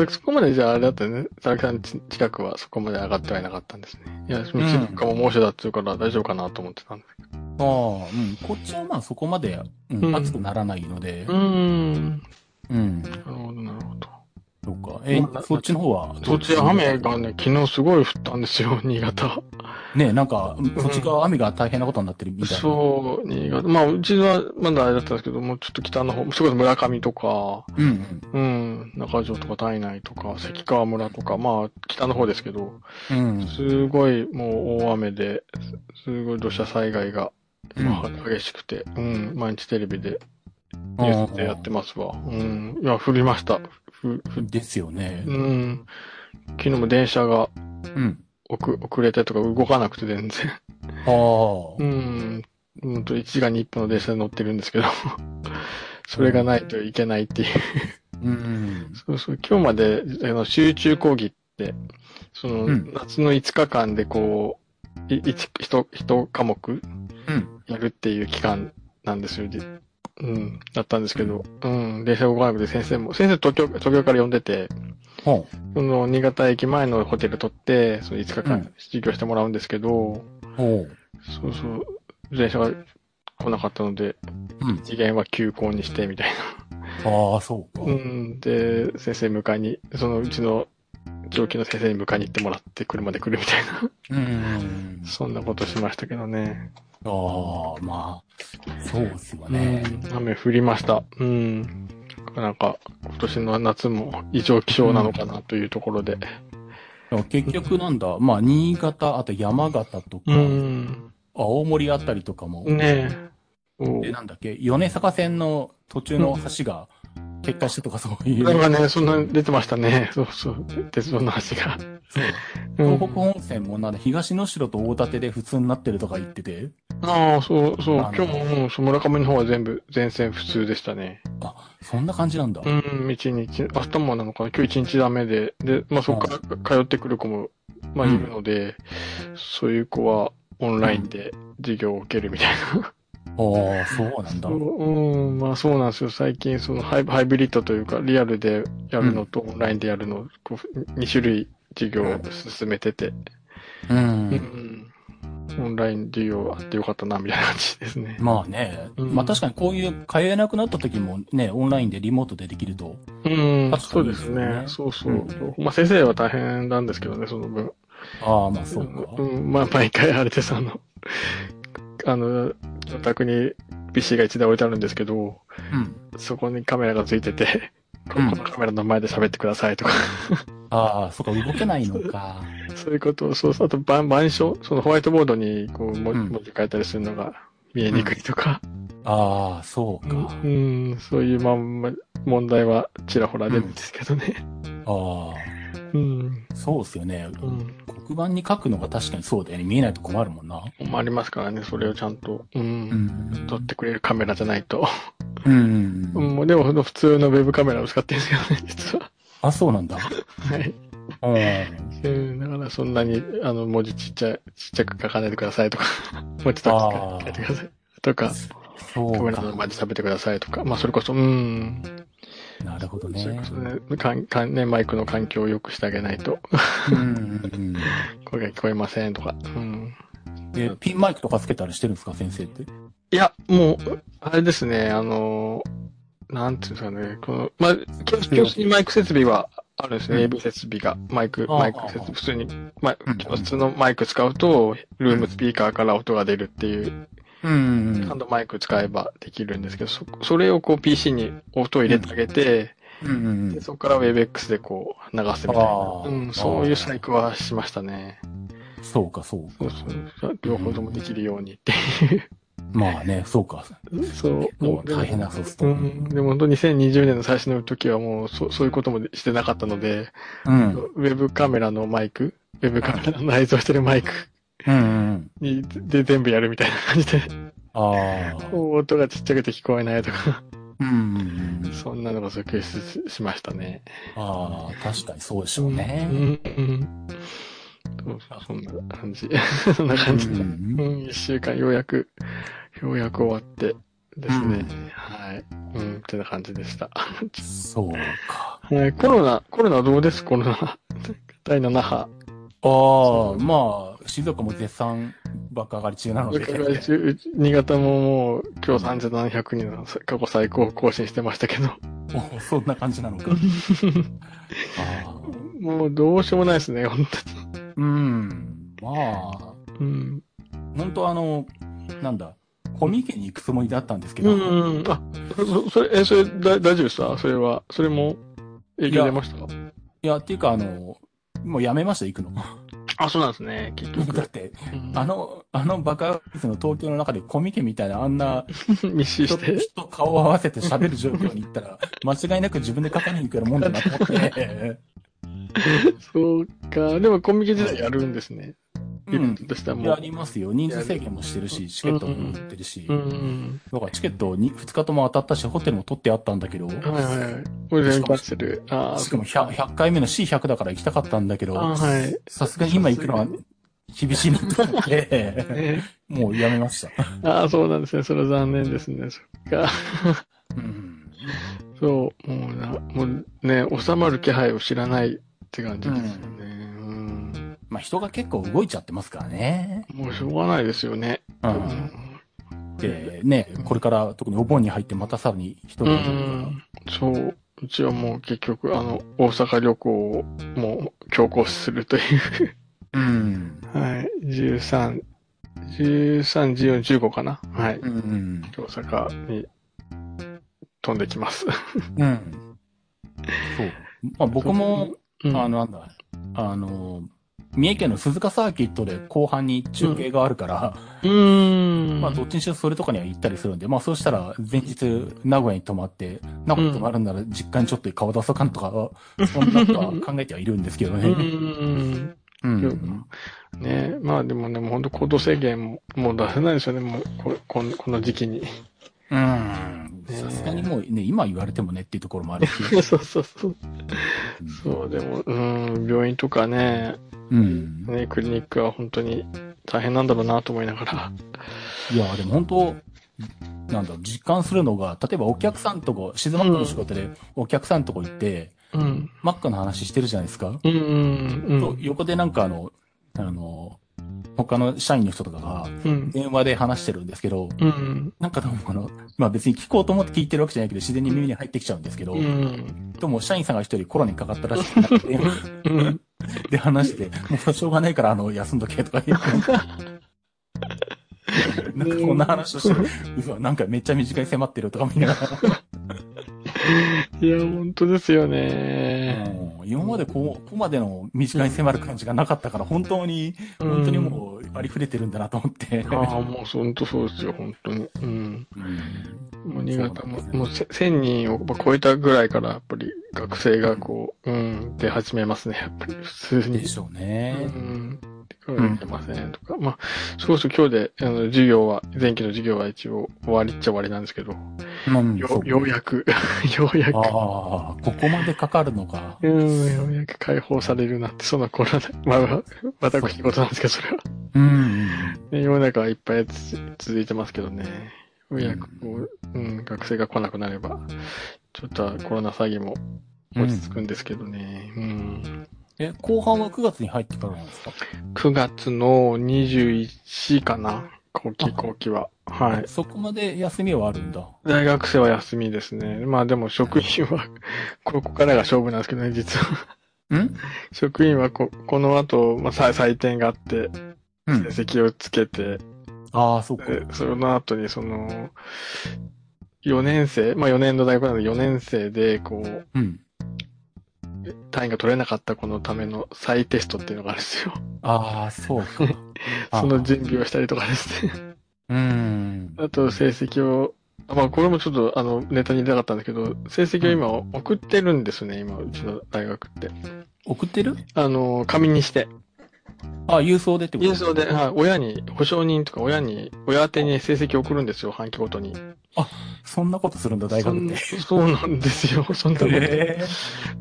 そこまでじゃああれだったね。佐々木さんち近くはそこまで上がってはいなかったんですね。いや、静岡も猛暑だっていうから大丈夫かなと思ってたんですけああ、うん。こっちはまあそこまで、うんうん暑くならないので、ど。うん。うん。なるほど、なるほど。そうか。えまあ、そっちの方は？そっち雨がね、昨日すごい降ったんですよ、新潟。ね、なんか、そっちが雨が大変なことになってるみたいな。そう、新潟。まあ、うちはまだあれだったんですけど、もうちょっと北の方、それこそ村上とか、うんうん、中条とか体内とか、関川村とか、まあ、北の方ですけど、うん。うん。すごいもう大雨で、すごい土砂災害が、うんまあ激しくて、うん、毎日テレビでニュースでやってますわ。うん、いや、降りました。ですよね。うん、昨日も電車がうん。遅遅れてとか動かなくて全然。ああ。うん、うんと1時間に1分の電車に乗ってるんですけど、それがないといけないっていう。うん。そうそう、今日まで、あの、集中講義って、その、うん夏の5日間でこう、い一、一、一科目うん。やるっていう期間なんですよ。でうん、だったんですけど、うん、電車動かなくて先生も、先生東京、東京から呼んでて、ほその、新潟駅前のホテル取って、その5日間うん授業してもらうんですけど、う。ほう。そうそう、電車が来なかったので、うん。次元は休校にしてみたいああ、そうか。な。うん、で、先生迎えに、そのうちの上級の先生に迎えに行ってもらって車で来るみたいな、うん。そんなことしましたけどね。ああ、まあ、そうっすよね。うん、雨降りました。うん。なんか、今年の夏も異常気象なのかなというところで。でも結局なんだ、まあ、新潟、あと山形とか、うん。青森あたりとかも、ねえ。おで、なんだっけ、米坂線の途中の橋が決壊したとかそういう。なんかね、そんな出てましたね。そうそう。鉄道の橋が。東北本線もなんだ、東の城と大館で普通になってるとか言ってて、ああ、そうそう。今日ももう、村上の方は全部、全線普通でしたね。あ、そんな感じなんだ。うん、一日、明日もなのかな？今日一日ダメで。で、まあそこから通ってくる子も、まあいるので、そういう子はオンラインで授業を受けるみたいな。ああ、そうなんだ。そううん、まあそうなんですよ。最近そのハイハイブリッドというか、リアルでやるのとオンラインでやるの、こう2種類授業を進めてて、う。うんん、オンライン授業あってよかったな、みたいな感じですね。まあね、うんまあ確かにこういう通えなくなった時もね、オンラインでリモートでできると。うん、確かにそうですね。そうそう。うんまあ先生は大変なんですけどね、その分。ああ、まあそうか。うん、まあ毎回あれです、あの、あの、お宅に PC が一台置いてあるんですけど、うん。そこにカメラがついてて、こうんこのカメラの前で喋ってくださいとか、ああ、そうか、動けないのか。そういうことを、そうそう、あと板板書、そのホワイトボードにこう文字書いたりするのが見えにくいとか、ああ、そうか。うん、そういうまんま問題はちらほら出るんですけどね。あうん、あ、そうっすよね。うん。黒板に書くのが確かにそうだよね。見えないと困るもんな。ありますからね、それをちゃんと、う、うんん。撮ってくれるカメラじゃないと。うん。うん、もうでも普通のウェブカメラを使ってるんですけどね、実は。あ、そうなんだ。はい。うん。うん、だからそんなに、あの、文字ちっちゃい、ちっちゃく書かないでくださいとか、もうちょっと書いてください。とか、そうカメラのか。前で喋ってくださいとか、まあそれこそ、うん、なるほどねかん、かん、ね、マイクの環境を良くしてあげないと、うんうん声が聞こえませんとか、うん。うん。え、ピンマイクとかつけたりしてるんですか、先生って？いや、もう、あれですね、あの、なんていうんですかね、この、まあ、教教室にマイク設備はあるんですね、うん AV 設備が。マイク、マイク設備、普通に、ま普通のマイク使うと、ルームスピーカーから音が出るっていう、うんうんちゃんとマイク使えばできるんですけど、そ、それをこう PC に音を入れてあげて、うんうんうんでそこから WebX でこう流すみたいな。うん、そういう細工はしましたね。そうか、そうそうか。そう。両方ともできるようにっていう。まあね、そうか。そう。もう、大変なそうすると。うん。でも本当2020年の最初の時はもうそ、そういうこともしてなかったので、うん。ウェブカメラのマイク、ウェブカメラの内蔵してるマイクうんうん。に、で全部やるみたいな感じで、ああ。音がちっちゃくて聞こえないとか、うんうんうん。そんなのが続出しましたね。ああ、確かにそうでしょううね。ん。うん。そんな感じ。そんな感じで。ううんん、一週間ようやく、ようやく終わってですね。うんはい。うん、ってな感じでした。そうか。はい、コロナ、コロナどうです？コロナ。第7波。ああ、まあ、静岡も絶賛爆上がり中なので。新潟ももう今日3700人の過去最高を更新してましたけど。おそんな感じなのか。もうどうしようもないですね、本うん。まあ、当に。うん。本当あの、なんだ、コミケに行くつもりだったんですけうど、ん。あ、そ、それ、え、それ、だ、大丈夫ですか？それは、それも影響出ました？いや、っていうかあの、もうやめました、行くの。あ、そうなんですね、結局。だって、うんあの、あのバカスの東京の中でコミケみたいなあんな 密集人して。人顔を合わせて喋る状況に行ったら、間違いなく自分で書かに行くようなもんだなと思って、そうか。でもコミケ時代やるんですね。イベンうん。トとしてはもう。やりますよ。人数制限もしてるし、チケットも売ってるし。うん。だからチケットに2日とも当たったし、ホテルも取ってあったんだけど、はいはいはい。これ全部キャンセル。ああ、しかも 100, 100回目の C100 だから行きたかったんだけど、はい。さすがに今行くのは厳しいなと思って、ねもうやめました。ああ、そうなんですね。それは残念ですね。そっか。うん。そう、もうな、もうね、収まる気配を知らないって感じですよね。うん。まあ人が結構動いちゃってますからね。もうしょうがないですよね。うん。で、ね、これから特にお盆に入ってまたさらに人うが、ん。そう。うちはもう結局、あの、大阪旅行をもう強行するという。うん。はい。13、13、14、15かな。はい。うん。うん。大阪に飛んできます。うん。そう。まあ僕も、うん、あの、なんだ、あの、三重県の鈴鹿サーキットで後半に中継があるから、うーん。まあどっちにしろそれとかには行ったりするんで、まあそうしたら前日名古屋に泊まって、名古屋に泊まるんなら実家にちょっと顔出そうかなとか、そんなことは考えてはいるんですけどうね。ん。うん。ねまあでもね、もう本当行動制限ももう出せないですよね、もうここの時期に。うん。さすがにもうね、今言われてもねっていうところもあるし。そうそうそう。そう、でも、うん、病院とかね、うん。ね、クリニックは本当に大変なんだろうなと思いながら。いや、でも本当、なんだろう、実感するのが、例えばお客さんとこ、静マックの仕事でお客さんとこ行って、うん。マックの話してるじゃないですか。うん、うん、うん。と横でなんかあの、あの、他の社員の人とかがうん。電話で話してるんですけど、うん。なんかでもあの、まあ別に聞こうと思って聞いてるわけじゃないけど、自然に耳に入ってきちゃうんですけど、うん。でも社員さんが一人コロナにかかったらしくて、うん。で話して、もうしょうがないからあの、休んどけとか言って。なんかこんな話をしてる。うわ、なんかめっちゃ短い迫ってるとか見ながいや、本当ですよら、ね。うん今までこう、ここまでの短い迫る感じがなかったから、本当に、本当にもうありふれてるんだなと思って。ああ、もう本当そうですよ、本当に。うん。うんもう新潟ももうせ1000人を超えたぐらいから、やっぱり学生がこう、うん、出始めますね、やっぱり普通に。でしょううね。ん。出ませんとか。まあ、そうそう、今日で、あの、授業は、前期の授業は一応終わりっちゃ終わりなんですけど、うんよようやく、ようやく、ああ、ここまでかかるのか。うん、ようやく解放されるなって、そのコロナ、まあ、私事なんですけど、それは。うん。ね世の中はいっぱいつ続いてますけどね。ようやくこう、うん、学生が来なくなれば、ちょっとはコロナ詐欺も落ち着くんですけどね。うん。え、後半は9月に入ってからなんですか？9月の21かな後期、後期は。はい。そこまで休みはあるんだ。大学生は休みですね。まあでも職員は、ここからが勝負なんですけどね、実は。ん？職員はこ、この後、まあ、さ採点があって、うん。成績をつけて、ああ、そうか。でその後にその、4年生、まあ4年の大学なので4年生で、こう、うん。単位が取れなかった子のための再テストっていうのがあるんですよ。ああ、そうか。あその準備をしたりとかですね。うん。あと成績を、あまあこれもちょっとあのネタに出なかったんだけど、成績を今送ってるんですね、今、うちの大学って。送ってる？あの、紙にして。あ郵送でってこと郵送で、はい、親に、保証人とか親に、親宛てに成績を送るんですよ、半期ごとに。そんなことするんだ、大学って。そうなんですよ、そんなこと。へえ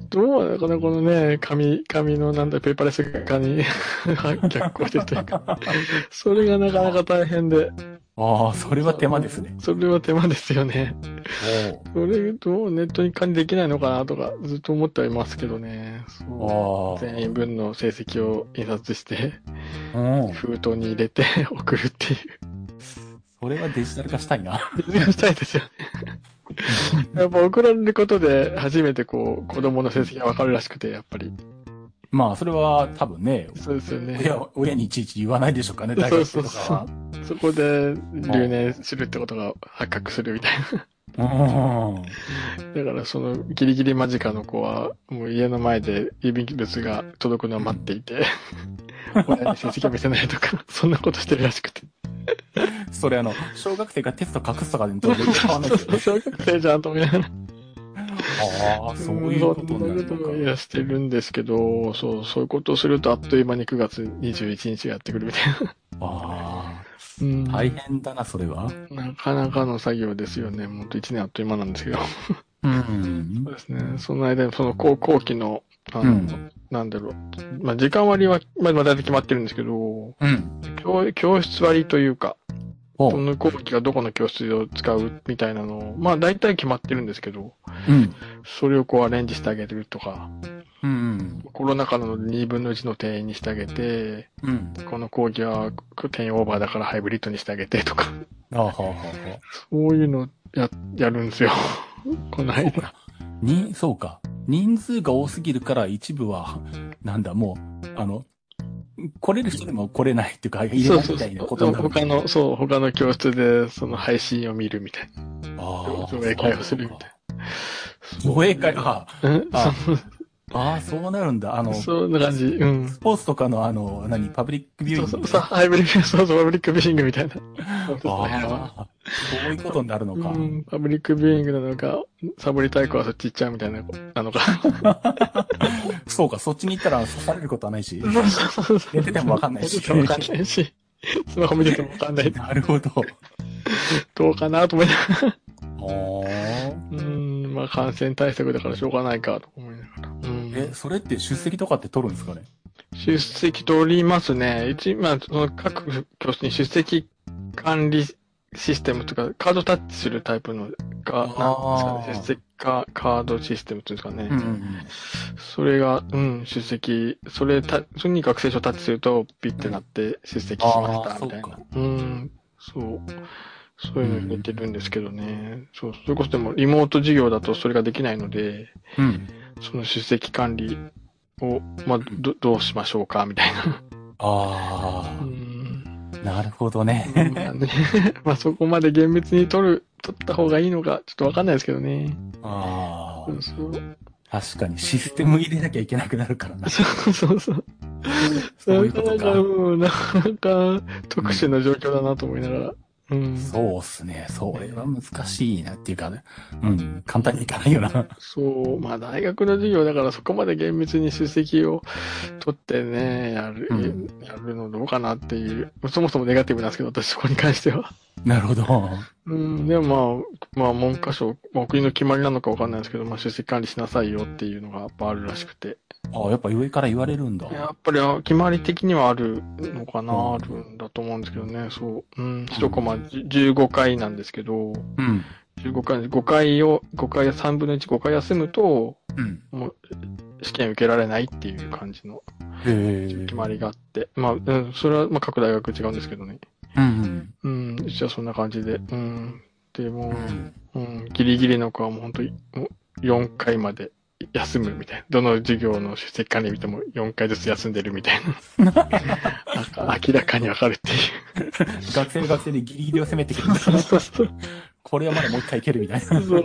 どうなのかな、このね、紙、紙のなんだ、ペーパーレス化に 逆行してるというか。それがなかなか大変で。ああ、それは手間ですね。それは手間ですよね。おそれ、どうネットに管理できないのかなとか、ずっと思ってはいますけどね。全員分の成績を印刷して。封筒に入れて 送るっていう。それはデジタル化したいな。実現したいですよね。やっぱ送られることで初めてこう子供の成績がわかるらしくて、やっぱり。まあ、それは多分ね、そうですよね。親、親にいちいち言わないでしょうかね、大学生とかは。そこで留年するってことが発覚するみたいうん。な。だからそのギリギリ間近の子は、もう家の前で郵便物が届くのを待っていて、親に成績を見せないとか、そんなことしてるらしくて。それあの、小学生がテスト隠すとかでと全然変わんないですよね。小学生じゃんと思いながら。ああ、そういうことになんなことをのやしてるんですけど、そう、そういうことをするとあっという間に9月21日がやってくるみたいな。か。あうんあ、大変だな、それは。なかなかの作業ですよね。もっと1年あっという間なんですけど。うん そう。ですね。その間に、その高校期の、あの、うんなんだろう。まあ、時間割は、まあ、まだ決まってるんですけど、うん。教教室割というか、おどの後期がどこの教室を使うみたいなのを、まあ、大体決まってるんですけど、うん。それをこうアレンジしてあげるとか、うん。コロナ禍の2分の1の定員にしてあげて、うん。この講義は定員オーバーだからハイブリッドにしてあげてとか、ああ、はあ、はそういうのや、やるんですよ。この間。あ。に、そうか。人数が多すぎるから一部は、なんだ、もう、あの、来れる人でも来れないっていうか、入れないみたいなことになる。他の、そう、他の教室でその配信を見るみたいな。ああ。上映会をするみたい上映会、あな。うんあああ、そうなるんだ。あの、そんな感じ。うん。スポーツとかのあの、何、パブリックビューイングそうそう、ハイブリック、そうそう、パブリックビューイングみたいな。ああ、そういうことになるのか。うん、パブリックビューイングなのか、サボりたい子はそっち行っちゃうみたいな、なのか。そうか、そっちに行ったら刺されることはないし、寝ててもわかんないし。寝ててもわかんないし、スマホ見ててもわかんない。なるほど。どうかなと思いながら。あうん、まあ感染対策だからしょうがないかと思いながら。うんえ、それって出席とかって取るんですかね？出席取りますね。一、まあ、その各教室に出席管理システムとか、カードタッチするタイプの、か、なんですかね。出席カカードシステムっていうんですかね。うんうんそれが、うん、出席、それた、それに学生証タッチすると、ピッてなって出席しました、みたいなそうか。うん、そう。そういうの入れてるんですけどね。そう、それこそでも、リモート授業だとそれができないので、うん。うん。その出席管理を、まあ、ど、どうしましょうか、みたいな。あうん。あ、なるほどね。まあね、まあそこまで厳密に取る、取った方がいいのか、ちょっとわかんないですけどね。ああ、そう。確かにシステム入れなきゃいけなくなるからな。そうそうそう。そういうことかなかなか、うんなかなか特殊な状況だなと思いながら。うん。そうっすね。それは難しいなっていうか、うん、簡単にいかないよな。そう、まあ大学の授業だからそこまで厳密に出席を取ってね、やる、うんやるのどうかなっていう、そもそもネガティブなんですけど、私そこに関しては。なるほど。うん、でもまあ、まあ文科省、まあ国の決まりなのかわかんないですけど、まあ出席管理しなさいよっていうのがやっぱあるらしくて。ああ、やっぱ上から言われるんだ。やっぱりあ決まり的にはあるのかな、うんあるんだと思うんですけどね、そう。うん、一コマじ15回なんですけど、うん。15回、5回を、5回、3分の1、5回休むと、うん。もう、試験受けられないっていう感じの。決まりがあって。まあ、うん、それは、まあ、各大学違うんですけどね。うん。うん、うちはそんな感じで。うん。で、もうんギリギリの子はもう本当に、もう4回まで休むみたいな。どの授業の出席管理見ても4回ずつ休んでるみたいな。なんか明らかにわかるっていう。学生の学生でギリギリを攻めてくる。そうそう。これはまだもう一回いけるみたいな。そ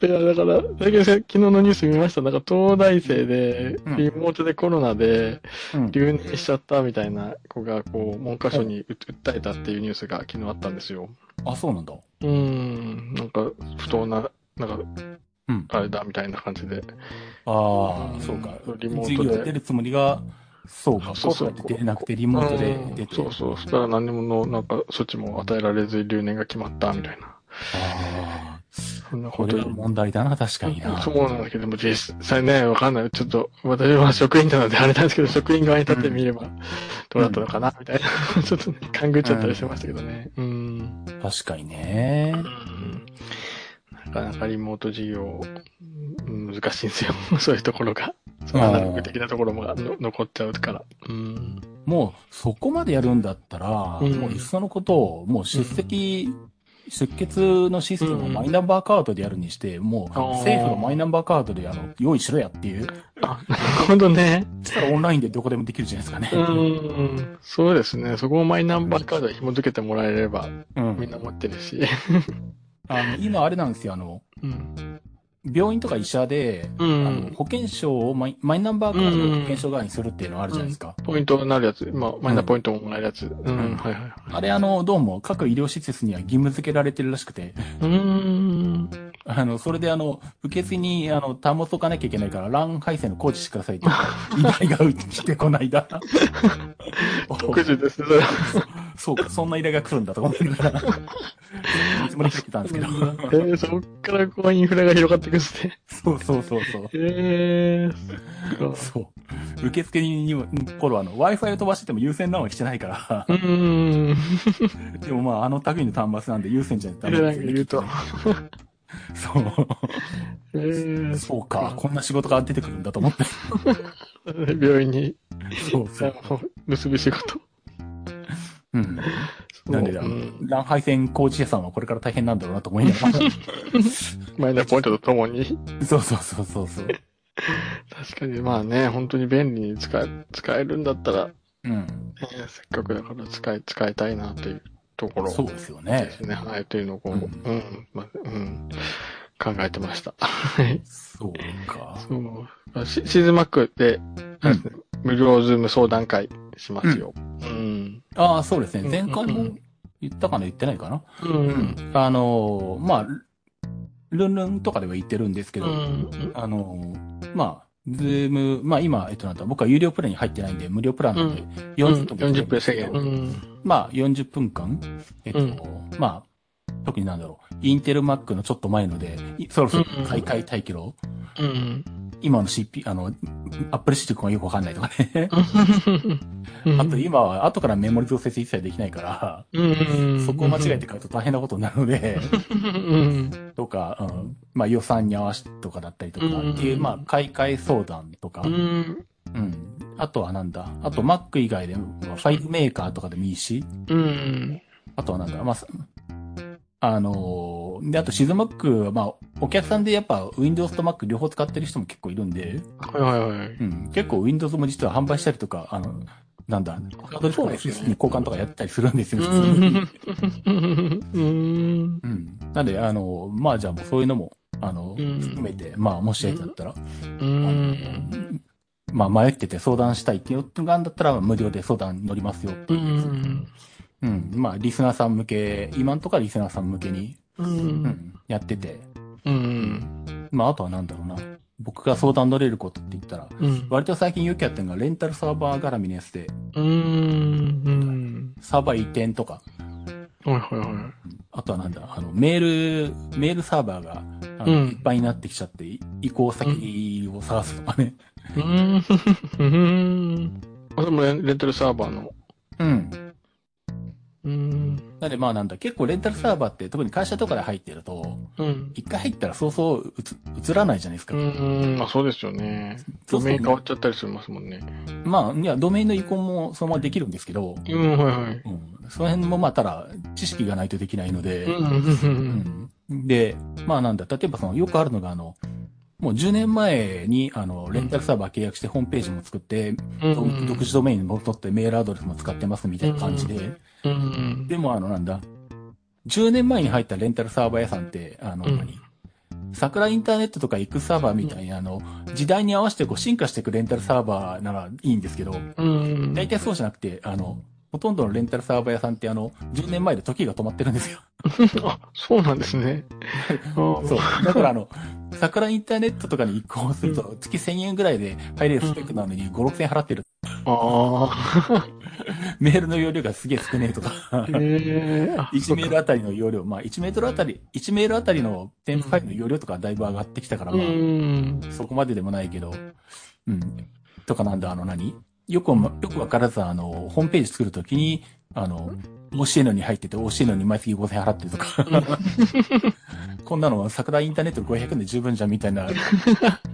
う。いや、だから、だけど昨日のニュース見ました。なんか東大生でうん、リモートでコロナでうん。留年しちゃったみたいな子が、こう、文科省にう訴えたっていうニュースが昨日あったんですよ。あ、そうなんだ。うーん、なんか、不当な、なんか、うん。あれだ、みたいな感じで。ああ、そうか。リモートで授業出るつもりが、そうか。そうそう出れなくて、リモートでうん出て。そうそう。そしたら何にもの、なんか、措置も与えられず留年が決まった、みたいな。ああ、そんなここと問題だな、確かにな。そうなんだけども、実際ね、わかんない。ちょっと、私は職員なのであれなんですけど、職員側に立ってみれば、どうだったのかな、みたいな。ちょっとね、勘ぐっちゃったりしましたけどね。うん。確かにね。うんなかなかリモート授業、うん難しいんですよ。そういうところが。そのアナログ的なところもの残っちゃうから。うん。もう、そこまでやるんだったら、うんもういっそのことを、もう出席、出欠のシステムをマイナンバーカードでやるにして、もうあー政府のマイナンバーカードであの用意しろやっていう。あ、なるほどね。そしたらオンラインでどこでもできるじゃないですかね。うん。そうですね。そこをマイナンバーカードで紐付けてもらえれば、うんみんな持ってるし。あの今あれなんですよ、あの、うん。病院とか医者で、うあのん。保険証をマイマイナンバーカードを保険証代わりにするっていうのがあるじゃないですか。ポイントになるやつ。まあ、マイナポイントももらえるやつ。うん。んはいはい。あれ、あの、どうも各医療施設には義務付けられてるらしくて、うーん。あの、それであの、受付に、あの、端末置かなきゃいけないから、LAN 配線の工事してくださいって、依頼が来てこないだ。特殊ですね、それは。そうか、そんな依頼が来るんだとか思いながら、見積もり入ってたんですけど。えー、そっからこうインフラが広がっていくんですね。そうそうそうそう。えー。そう。受付に、頃あの、Wi-Fi を飛ばしてても優先なのはしてないからう、ーん。でもまあ、あの類の端末なんで優先じゃダメなんか言うと。そう。えー、そうか、こんな仕事が出てくるんだと思って。病院に、そうそう。結ぶ仕事。うん。なんでだう、ん乱配線工事屋さんはこれから大変なんだろうなと思いながら。マイナポイントとともに。そうそうそうそうそう。確かに、まあね、本当に便利に使え、使えるんだったら、うん。ねせっかくだから使い、使いたいなっていうところそうですよでね。すね。はい、というのをこう、ううんん、まあ、うん、考えてました。はい。そうか。そう。シシーズマックで、あれですね無料ズーム相談会しますよ。うん。ああ、そうですね。うん前回もうん言ったかな？言ってないかな？う。うんん。あのー、まあ、ルンルンとかでは言ってるんですけど、うん。あのー、まあ、ズーム、まあ今、えっとなんだ、僕は有料プランに入ってないんで、無料プランなんで、40分40分制限。うん。まあ、40分間、えっと、うん。まあ、特になんだろう、インテルマックのちょっと前ので、いそろそろ買い替えたいけど、うん。今の CP、あの、アップルシリコンがよくわかんないとかね。うんあと今は後からメモリ増設一切できないから、うん。そこを間違えて買うと大変なことになるので、うん。とか、うん、まあ予算に合わせてとかだったりとか、うんっていう、まあ買い替え相談とか、ううん。ん。あとはなんだ、あと Mac 以外でも、まあファイルメーカーとかでもいいし、うん。あとはなんだ、まあ、さあのーで、あと、シズマックは、まあ、お客さんでやっぱ Windows と Mac 両方使ってる人も結構いるんで、はいはいはい。うん、結構 Windows も実は販売したりとか、あの、なんだ、ハードディスクの SSD に交換とかやったりするんですよ、普通に。うん。うん。なんで、あの、まあじゃあもうそういうのも、あの、うん含めて、まあもしやりだったら、うん。まあ迷ってて相談したいっていうのがあるんだったら無料で相談乗りますよってういう。ん。うん。まあリスナーさん向け、今んとこはリスナーさん向けに、う。うん。ん、やってて、うん。まああとはなんだろうな。僕が相談乗れることって言ったら、うん。割と最近よくやってるのがレンタルサーバー絡みのやつで、うん。サーバー移転とか、はいはいはあとはなんだ、あの、メール、メールサーバーが、あのうん。いっぱいになってきちゃって、移行先を探すとかね。い。うん。うん。あ、でもレンレンタルサーバーの。うん。うん。なんでまあなんだ、結構レンタルサーバーって特に会社とかで入ってると、うん。一回入ったらそうそう映映らないじゃないですか。うん。まあそうですよね。そうそうドメイン変わっちゃったりしますもんね。まあ、いや、ドメインの移行もそのままできるんですけど、うん、はいはい。うん、その辺もまあ、ただ、知識がないとできないので、うん。うんで、まあなんだ、例えばその、よくあるのが、あの、もう10年前に、あの、レンタルサーバー契約してホームページも作って、うん。独自ドメインに戻ってメールアドレスも使ってますみたいな感じで、うん。でもあのなんだ、10年前に入ったレンタルサーバー屋さんって、あの、うん何？桜インターネットとか X サーバーみたいにあの、時代に合わせてこう進化していくレンタルサーバーならいいんですけど、うん。大体そうじゃなくて、あの、ほとんどのレンタルサーバー屋さんってあの、10年前で時が止まってるんですよ。あ、そうなんですね。そう。だからあの、桜インターネットとかに移行すると、月1000円ぐらいで入れるスペックなのに5、6000円払ってる。ああ。メールの容量がすげえ少ねえとか。へえ。あ1メールあたりの容量、まあ1メートルあたり、1メールあたりの添付ファイルの容量とかだいぶ上がってきたから、うまあ、ん。そこまででもないけど、うん。とかなんだ、あの何？よくも、よくわからず、あの、ホームページ作るときに、あの、教えのに入ってて、教えのに毎月5000円払ってるとか、こんなの桜インターネット500円で十分じゃんみたいな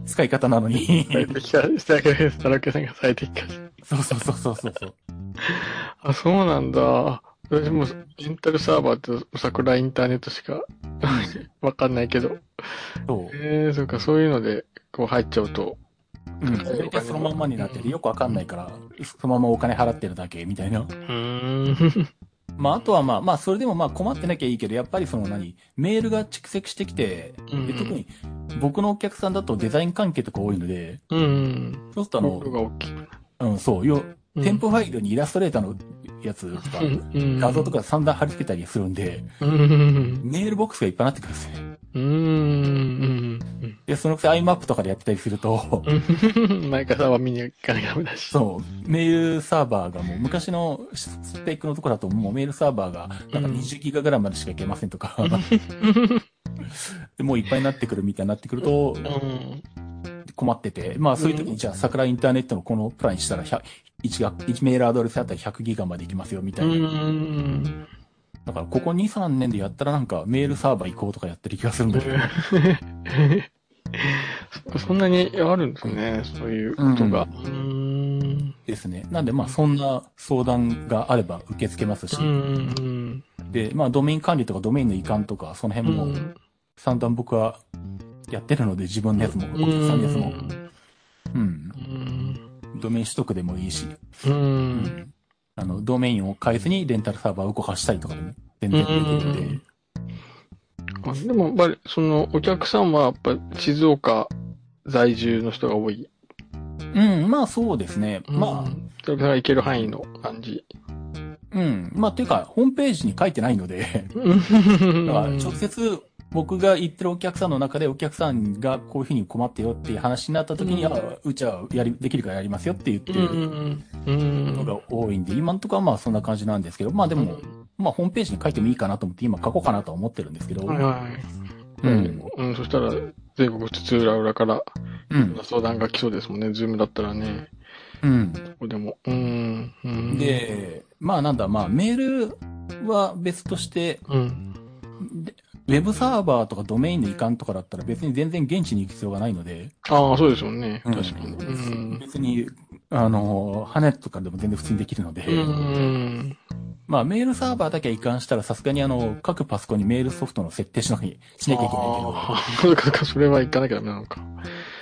使い方なのに、最適化したけど、タラケさんが最適化しそうそうそうそうそうそう。あ、そうなんだ。私も、レンタルサーバーって桜インターネットしか わかんないけど。そう。ええそうか、そういうので、こう入っちゃうと。うん。大体そのまんまになってて、よくわかんないから、そのままお金払ってるだけみたいな。うーん。まあ、あとはまあ、まあ、それでもまあ困ってなきゃいいけど、やっぱりその何、メールが蓄積してきて、う特に僕のお客さんだとデザイン関係とか多いので、うん。そうするとあの。うん、そう、よ、うん添付ファイルにイラストレーターのやつとか、うん画像とか散々貼り付けたりするんで、うん。メールボックスがいっぱいになってくるんですね。うん。うん。で、そのくせ IMAP とかでやってたりすると、うん。前からは見に行かなきゃダメだし。そう、メールサーバーがもう昔のスペックのところだともうメールサーバーがなんかうん20ギガぐらいまでしかいけませんとか、でもういっぱいになってくるみたいになってくるとうん。困ってて、まあそういう時にじゃあ桜インターネットのこのプランにしたら100 1, が1メールアドレスあたり100ギガまでいきますよみたういな。ん。だからここ2、3年でやったらなんかメールサーバー移行とかやってる気がするんだけど。そそんなにあるんですね、そういうことが。うん。ですね。なんでまあそんな相談があれば受け付けますしう、ん。で、まあドメイン管理とかドメインの移管とかそのう辺もん。散々僕はやってるので自分のやつも、お客さんのやつも、うん。うん。ドメイン取得でもいいし、うん。あの、ドメインを変えずにレンタルサーバーを動かしたりとかでも全然できるので、あでも、やっぱり、その、お客さんは、やっぱ、静岡在住の人が多い？うん、まあそうですね。まうん、お客さんが行ける範囲の感じ。あ、うん。まあというか、ホームページに書いてないので、だから直接僕が言ってるお客さんの中でお客さんがこういうふうに困ってよっていう話になった時に、うんあうちはやり、できるからやりますよって言ってうる。のが多いんで、今んとこはまあそんな感じなんですけど、まあでも、まあホームページに書いてもいいかなと思って今書こうかなとは思ってるんですけど、はいはい。ううんん。うん、そしたら、全国津々浦々からうん。相談が来そうですもんね。ズームだったらね。うん。ここでも。うん。うん、で、まあなんだ、まあメールは別として、うん。でウェブサーバーとかドメインの移管とかだったら別に全然現地に行く必要がないので、ああ、そうですもんね。うん確かに。うん。別に、あの、ハネットとかでも全然普通にできるので、うん。まあメールサーバーだけ移管したらさすがにあの、各パソコンにメールソフトの設定しなきゃしなきゃいけないああ、そうかそれは行かなきゃダメなのか。けど、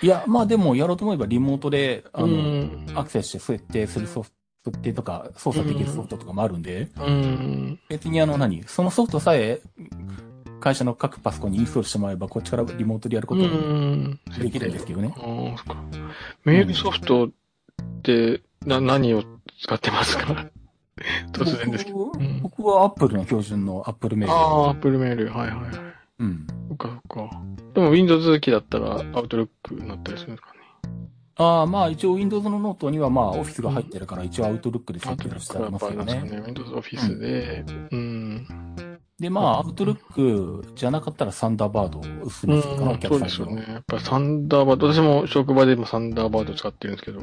いや、まあでもやろうと思えばリモートで、あの、うん。アクセスして設定するソフト、設定とか操作できるソフトとかもあるんで、うん。別にあの何、そのソフトさえ、会社の各パソコンにインストールしてもらえば、こっちからリモートでやるこうとがん。できるんですけどね。ああ、そっか。メールソフトって、な、何を使ってますか？突然ですけど。僕は Apple の標準の Apple メール。ああ、アップルメール。はいはいはい。うん。そっかそっか。でも Windows 機だったらアウトロックになったりするんですかね。ああ、まあ一応 Windows のノートにはまあ Office が入ってるから一応 Outlook で設アウトロッ定してありますよね。Windows Office で。うん。で、まあ Outlook じゃなかったらサンダーバードをおすすめするか？な、おうん、そうですよね。やっぱりサンダーバード、私も職場でもサンダーバード使ってるんですけど、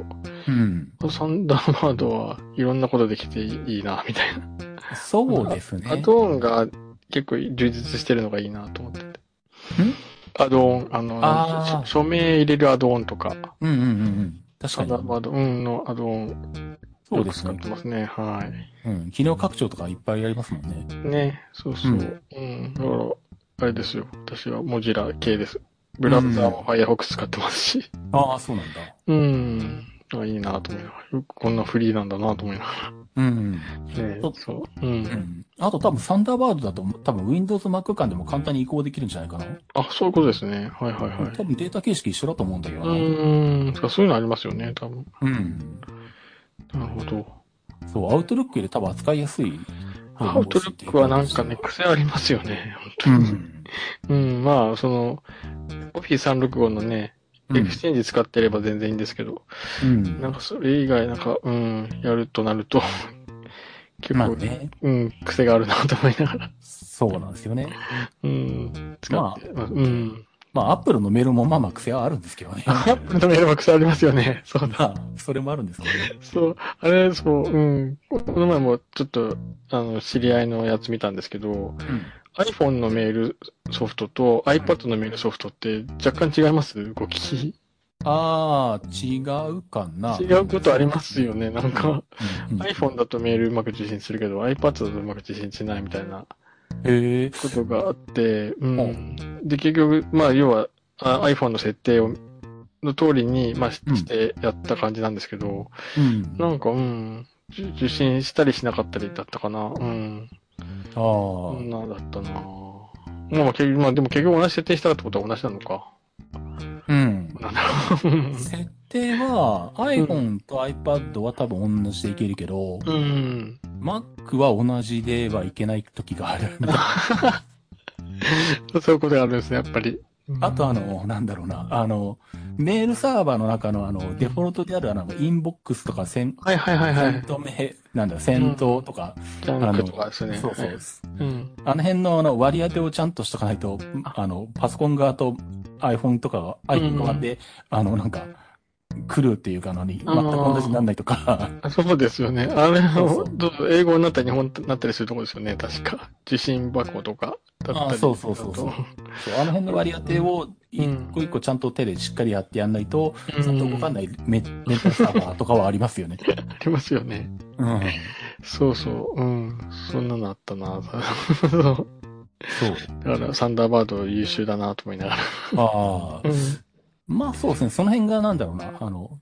うん。サンダーバードはいろんなことできていいな、みたいな。そうですね。アドオンが結構充実してるのがいいなと思ってて。アドオン、あの、あー署署名入れるアドオンとか、うんうんうんうん。確かにサンダ。ーバード、うんのアドオンそうですね使って。ますね。はうん。機能拡張とかいっぱいありますもんね。い。ね、そうそう。ううん。だから、あれですよ。私はモジュラ系です。ブラウザーも Firefox 使ってますし。ああ、そうなんだ。うん。あいいなと思いながら。よくこんなフリーなんだなと思いながうん。ら。ねそうそう。う。うんん。あと多分サンダーバードだと多分 Windows Mac 間でも簡単に移行できるんじゃないかな。あ、そういうことですね。はいはいはい。多分データ形式一緒だと思うんだけどうな。ーん。そういうのありますよね、多分。うん。なるほど。そう、アウトルックより多分扱いやすい。Outlook はなんかね、癖ありますよね、う本当に。ん。うん、まあ、その、Office 365のね、うん Exchange 使ってれば全然いいんですけど、うん。なんかそれ以外、なんか、うん、やるとなると、結構、まあね、うん、癖があるなと思いながら、そうなんですよね。うん、使って、まあ、うん。まあ、アップルのメールもまあまあ癖はあるんですけどね。アップルのメールも癖ありますよね。そうだ。まあ、それもあるんですけどね。そう、あれ、そう、うん。この前もちょっと、あの、知り合いのやつ見たんですけど、iPhone のメールソフトと iPad のメールソフトって若干違います？ご聞き？ああ、違うかな。違うことありますよね。なんか、うんうん iPhone だとメールうまく受信するけど、iPad だとうまく受信しないみたいなへえ。ことがあって、う。うんで、結局、まあ、要は、あ iPhone の設定を、の通りに、まあ、してやった感じなんですけど、うん。あなんか、うん、受受信したりしなかったりだったかな。うん。あそんなだったなまあ、まあ、結局、まあ、でも結局同じ設定したってことは同じなのか。うん。なんだろう。設定は iPhone と iPad は多分同じでいけるけど、うん。Mac は同じではいけない時がある。そういうことがあるんですね、やっぱり。あとあの、なんだろうな、あの、メールサーバーの中のあの、デフォルトであるあの、 inbox とか、セン、はいはいはいはい。 sent メ、なんだ、 sent とか、ジャンクとかですね。そうそうはいです。うん。あの辺のあの割り当てをちゃんとしとかないと、あの、パソコン側と iPhone とかが、iPhone 側で、あの、なんか、来るっていうかのに、全く同じにならないとか、あそうですよね。あれそうそうどうぞ英語になったり日本になったりするところですよね、確か。受信箱とかだったり。あそうそうそうそうそうあの辺の割り当てを一個一個ちゃんと手でしっかりやってやんないと、うんちゃんと動かないメメンタルサーバーとかはありますよね。ありますよね。うん。そうそう。うん。そんなのあったな。そ うそう。だから、サンダーバード優秀だなと思いながら。ああ。まあそうですね、その辺がなんだろうな、あの、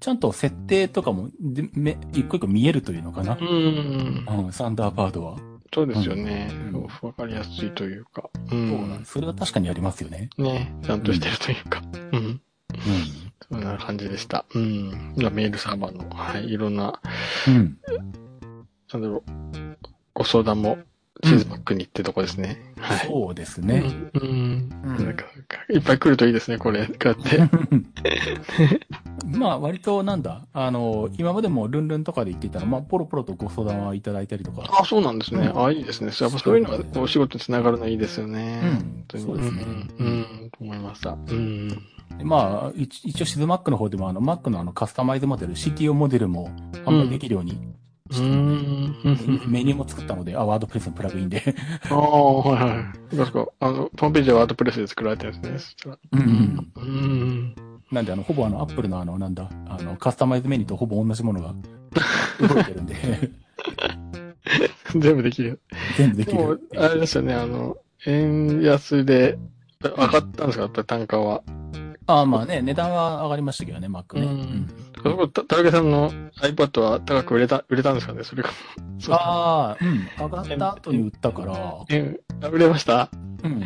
ちゃんと設定とかも、でめ一個一個見えるというのかなう。ん。うん、サンダーバードは。そうですよねうん。わかりやすいというか。うそうなん。それは確かにありますよね。ね。ちゃんとしてるというか。うん。うん。そんな感じでした。うん。まあメールサーバーの、はい、いろんな、うん。なんだろう、ご相談も、チーズバックにってとこですね。はい。そうですね。うん。うん。うんなんか、いっぱい来るといいですね、これ。こうやって。まあ割となんだ、あの、今までもルンルンとかで言っていたら、まあポロポロとご相談はいただいたりとか。あ、そうなんですね。あ、いいですね。やっぱそういうのがお仕事につながるのいいですよね。うん本当にそうですねうん、うん、と思いました。うん。でまあ、一一応シズ Mac の方でもあの Mac のあのカスタマイズモデル、CTO モデルも販売できるように、うーん。メニューも作ったので、あ、ワードプレスのプラグインで。ああ、はいはい。確か、あの、ホームページはワードプレスで作られてるんですね。そしたら。うんうん。うん。なんで、あの、ほぼあの、アップルのあの、なんだ、あの、カスタマイズメニューとほぼ同じものが 動いてるんで、全部できる。全部できでもる。、あれですよね、あの、円安で、上がったんですか？やっぱり単価は。ああ、まあね、値段は上がりましたけどね、Mac ね。ううんんそこ、た、たるけさんの iPad は高く売れた、売れたんですかねそれが。ああ、うん。上がった後に売ったから、えあ売れました？うん。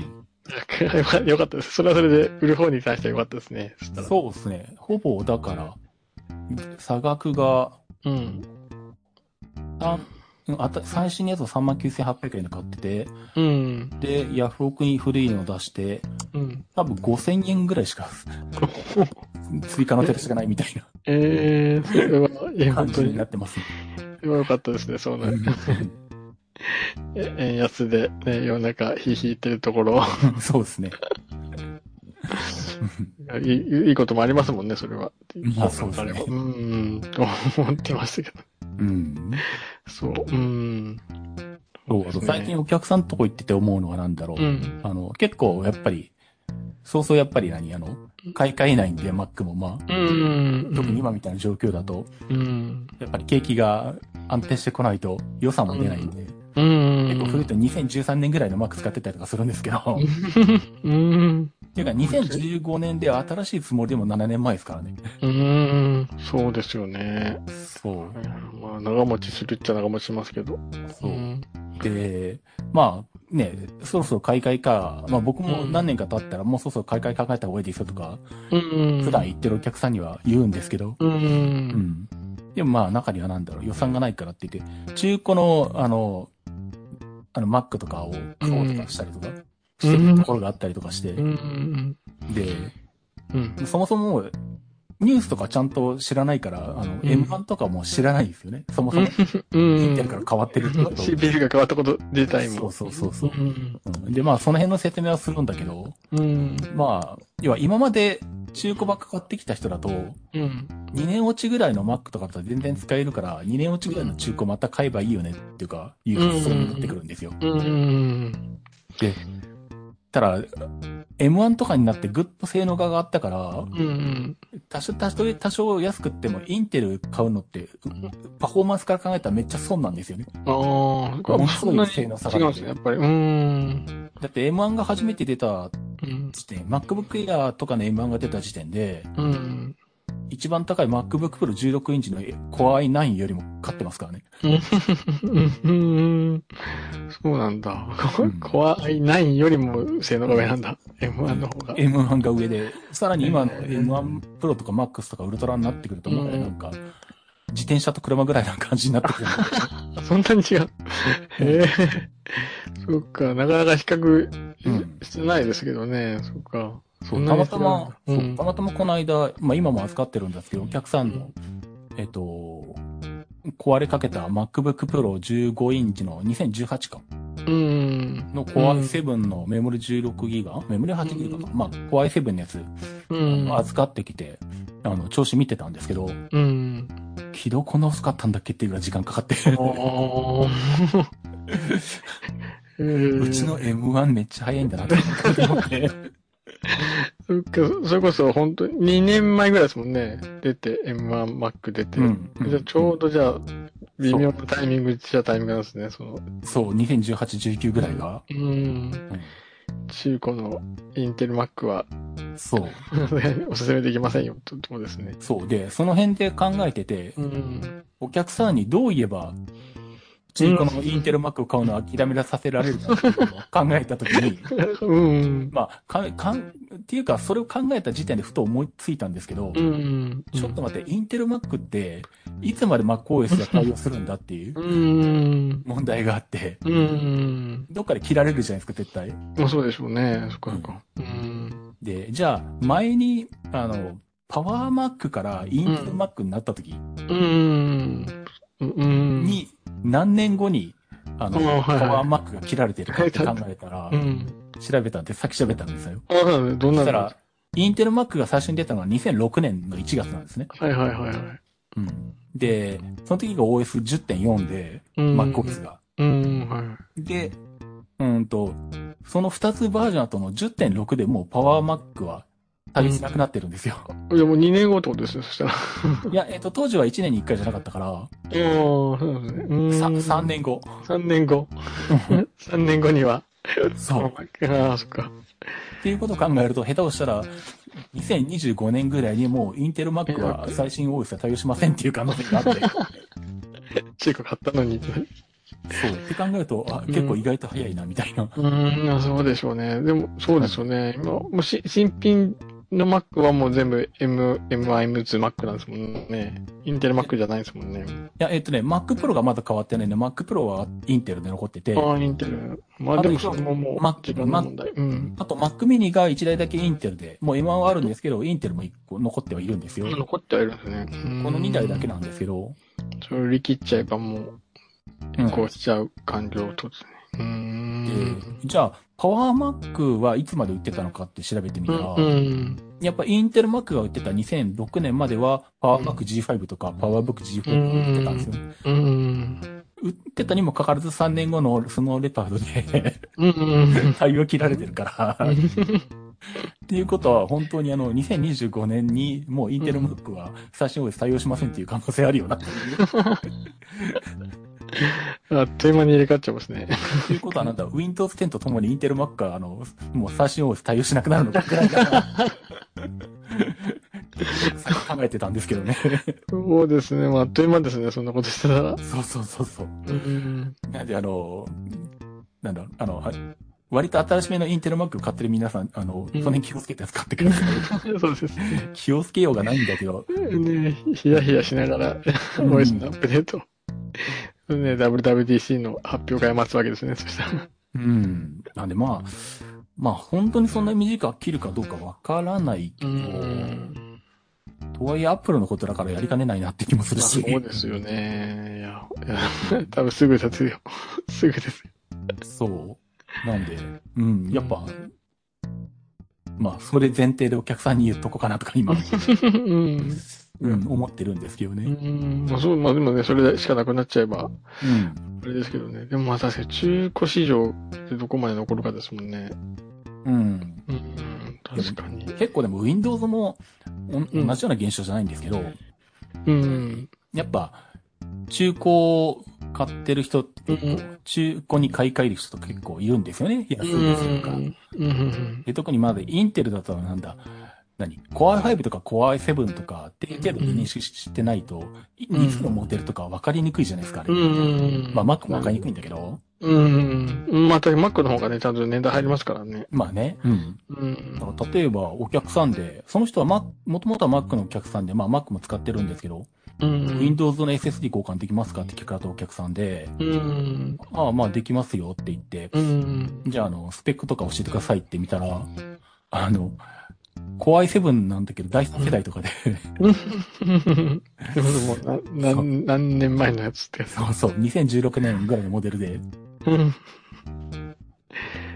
よかったです。それはそれで売る方に対してはよかったですね。そうですね。ほぼ、だから、差額が、うん。あうんあた最新のやつを39,800円で買ってて、うん。で、ヤフオクに古いのを出して、うん。多分5000円ぐらいしか 追加の手出しがないみたいなえー、それは、いや、感じ本当にになってます。それはよかったですね、そうなる。え円安で、ね、世の中、ひいひいってるところ、そうですね。いいいいこともありますもんね、それは。まあそうですねうん、と思ってましたけど。うん。そう、うん。そうあと最近お客さんとこ行ってて思うのはなんだろう。うん。あの、結構やっぱり、そうそうやっぱり何？あの、買い替えないんで、Mac もまあ、うん。特に今みたいな状況だと、うん。やっぱり景気が安定してこないと予算も出ないんで、うん。結構古いと2013年ぐらいの Mac 使ってたりとかするんですけど、うん。っていうか2015年で新しいつもりでも7年前ですからね。うん。そうですよね。そう。まあ、長持ちするっちゃ長持ちしますけど。そう。ん。で、まあね、そろそろ買い替えか、まあ僕も何年か経ったらもうそろそろ買い替え考えた方がいいですよとか、うん。普段言ってるお客さんには言うんですけど、う。うんん。でもまあ中にはなんだろう、予算がないからって言って、中古のあの、あの Mac とかを買おうとかしたりとかしてるところがあったりとかして、うん。で、うん。そもそもニュースとかちゃんと知らないから、あの、ん M1 とかも知らないですよね。そもそも、うん。インテルから変わってるってこと CPU が変わったこと自体も。そうそうそうそう。うん。うんで、まあ、その辺の説明はするんだけど、うん。まあ、要は今まで中古ばっか買ってきた人だと、うん。2年落ちぐらいの Mac とかだと全然使えるから、2年落ちぐらいの中古また買えばいいよねっていうか、いう発想になってくるんですよ。うん。で、ただ、M1 とかになってぐっと性能が上がったから、うん。多少、多少、多少安くってもインテル買うのって、パフォーマンスから考えたらめっちゃ損なんですよね。ああ、ものすごい性能差がうんですね、やっぱり。うん。だって M1 が初めて出たうん。時点、MacBook Air とかの M1 が出た時点で、うん。一番高い MacBook Pro 16インチの Core i9 よりも買ってますからね。そうなん。だ。うん。コア i9 よりも性能が上なん。だ。M1 の方が。M1 が上で、さらに今の M1 Pro とか Max とかウルトラになってくると、もはやなん。か、自転車と車ぐらいな感じになってくる。そん。なに違う。へえ。そっか、なかなか比較してないですけどね。そっか。そんたまたま、う。んたまたまこの間、まあ今も扱ってるんですけど、お客さんの、えっと、壊れかけた MacBook Pro 15インチの2018かうん。の Core i7 のメモリ16ギガメモリ8ギガか。まあ Core i7 のやつ、うん。預かってきて、あの、調子見てたんですけど、うん。起動こんな遅かったんだっけっていうぐらい時間かかって、うちの M1 めっちゃ早いんだなって思って。そっか、それこそ本当に2年前ぐらいですもんね。出て、M1 Mac 出て。うんうんじゃあちょうどじゃあ、微妙なタイミングっちゃタイミングなんですね、その。そう、2018、19ぐらいが。うん。中古のインテル Mac は、そう。おすすめできませんよ、ととこですね。そう。で、その辺で考えてて、うん。お客さんにどう言えば、中古のインテル Mac を買うのを諦めさせられるかっていうのを考えたときに、うん。まあ、か、かん、っていうか、それを考えた時点でふと思いついたんですけど、うん。ちょっと待って、インテル Mac って、いつまで MacOS で対応するんだっていううん。問題があって、うん。どっかで切られるじゃないですか、絶対。まあそうでしょうね。そっかそっか。うん。で、じゃあ、前に、あの、パワー Mac からインテル Mac になった時うん。うん。に、何年後に、あの、パワー Mac が切られてるかって考えたらう、ん。調べたんで、さっき調べたんですよ。ああ、どんなの？そしたら、インテル Mac が最初に出たのは2006年の1月なんですね。はいはいはいはい。うん。で、その時が OS10.4 で、うん MacOS が。うん、はで、うんと、その2つバージョン後の10.6でもうパワー Mac は対応しなくなってるんですよ。い。いや、もう2年後ってことですよ、そしたら。あいや、えっと、当時は1年に1回じゃなかったから、あ、そうですね。うん。3年後。3年後。3年後には。そう。ああ、そっか。っていうことを考えると、下手をしたら、2025年ぐらいにもうインテル Mac は最新 OS は対応しませんっていう可能性があって、中古買ったのに。そう。って考えると、あ、結構意外と早いな、みたいな。うん、あそうでしょうね。でも、そうですよね。今、もうし新品の Mac はもう全部 M、M2 Mac なんですもんね。インテル Mac じゃないですもんね。いや、えっとね、Mac Pro がまだ変わってないね。Mac Pro はインテルで残ってて、ああ、インテル。まあでもそれももう、Mac の問題。うん。あと Mac mini が1台だけインテルで、もう M1 はあるんですけど、インテルも1個残ってはいるんですよ。残ってはいるんですね。この2台だけななんですけど、それ売り切っちゃえばもう、うんこうしちゃう完了とですね。じゃあ、パワー Mac はいつまで売ってたのかって調べてみたら、うん。やっぱインテル Mac が売ってた2006年までは、パワー Mac G5 とかパワー Book G4 が売ってたんですよ。うん。売ってたにもかかわらず3年後のそのレパードでうん。対応切られてるから、っていうことは、本当にあの、2025年にもうインテル Mac は最新 OS 対応しませんっていう可能性あるよなっていう。あっという間に入れ替わっちゃいますね。ということはなんだ、Windows 10とともにインテル Mac が、あの、もう最新 OS 対応しなくなるのかくらいだな。考えてたんですけどね。そうですね。まあ、あっという間ですね。そんなことしてたら。そうそうそうそう。うん。なんであの、なんだろう、あの、は割と新しめのインテル Mac 買ってる皆さん、あの、その辺気をつけて使ってください。そうですね。気をつけようがないんだけど、ねヒヤヒヤしながら、OS のアップデート。ね、WWDC の発表会待つわけですね。そしたら。うん。なんでまあ、まあ本当にそんな短く切るかどうかわからないけど、とはいえアップルのことだからやりかねないなって気もするまあし。そうですよね。いや、いや 多分すぐですよ。すぐですよ。そう。なんで、うん、やっぱ、まあ、それ前提でお客さんに言っとこうかなとか今、うん。うん、思ってるんですけどうね。ん。まあそう、まあでもね、それしかなくなっちゃえば、うん。あれですけどね。でもまあ確かに中古市場ってどこまで残るかですもんね。うん。うん。確かに。結構でも Windows も同じような現象じゃないんですけど、うん。やっぱ、中古を買ってる人って中古に買い替える人と結構いるんですよね。安いですよとか。うん。うん。で特にまだインテルだとなんだ、何 ?Core i5 とか Core i7 とかって程度に認識してないと、いうんいつのモデルとか分かりにくいじゃないですか、あれ。うん。まあ Mac も分かりにくいんだけど、うん。また Mac の方がね、ちゃんと年代入りますからね。まあね。うん。うん。例えばお客さんで、その人は Mac、もともとは Mac のお客さんで、まあ Mac も使ってるんですけど、うん。Windows の SSD 交換できますかって聞かれたお客さんで、うん。ああ、まあできますよって言って、うん。じゃああの、スペックとか教えてくださいって見たら、あの、Core i7 なんだけど、第3世代とかで、でももうな何、何年前のやつって。そうそう、2016年ぐらいのモデルで、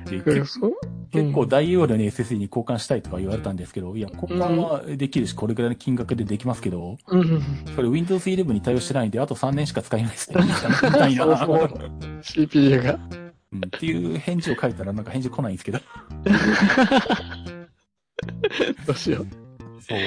結構大容量の SSD に交換したいとか言われたんですけど、いや、交換はできるし、これぐらいの金額でできますけど、うん。それ Windows 11に対応してないんで、あと3年しか使えないですね。み CPU が。うんっていう返事を書いたらなんか返事来ないんですけど。どうしよう。そう。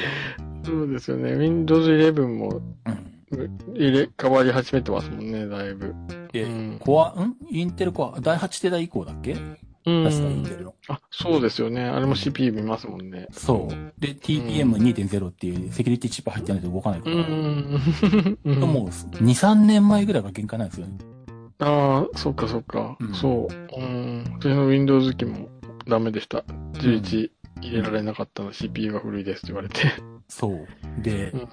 そうですよね。Windows 11もうん。入れ替わり始めてますもんね、だいぶ。で、うんコア、ん？インテルコア、第8世代以降だっけ？う確かインんテ。ルの。あ、そうですよね。あれも CPU 見ますもんね。そう。で、TPM2.0 っていうセキュリティチップ入ってないと動かないかうら。ん。うんもう、2、3年前ぐらいが限界なんですよね。ああ、そっかそっか。うんそう。うん。私の Windows 機もダメでした。11入れられなかったの、CPU が古いですって言われて。そう。でう、ん。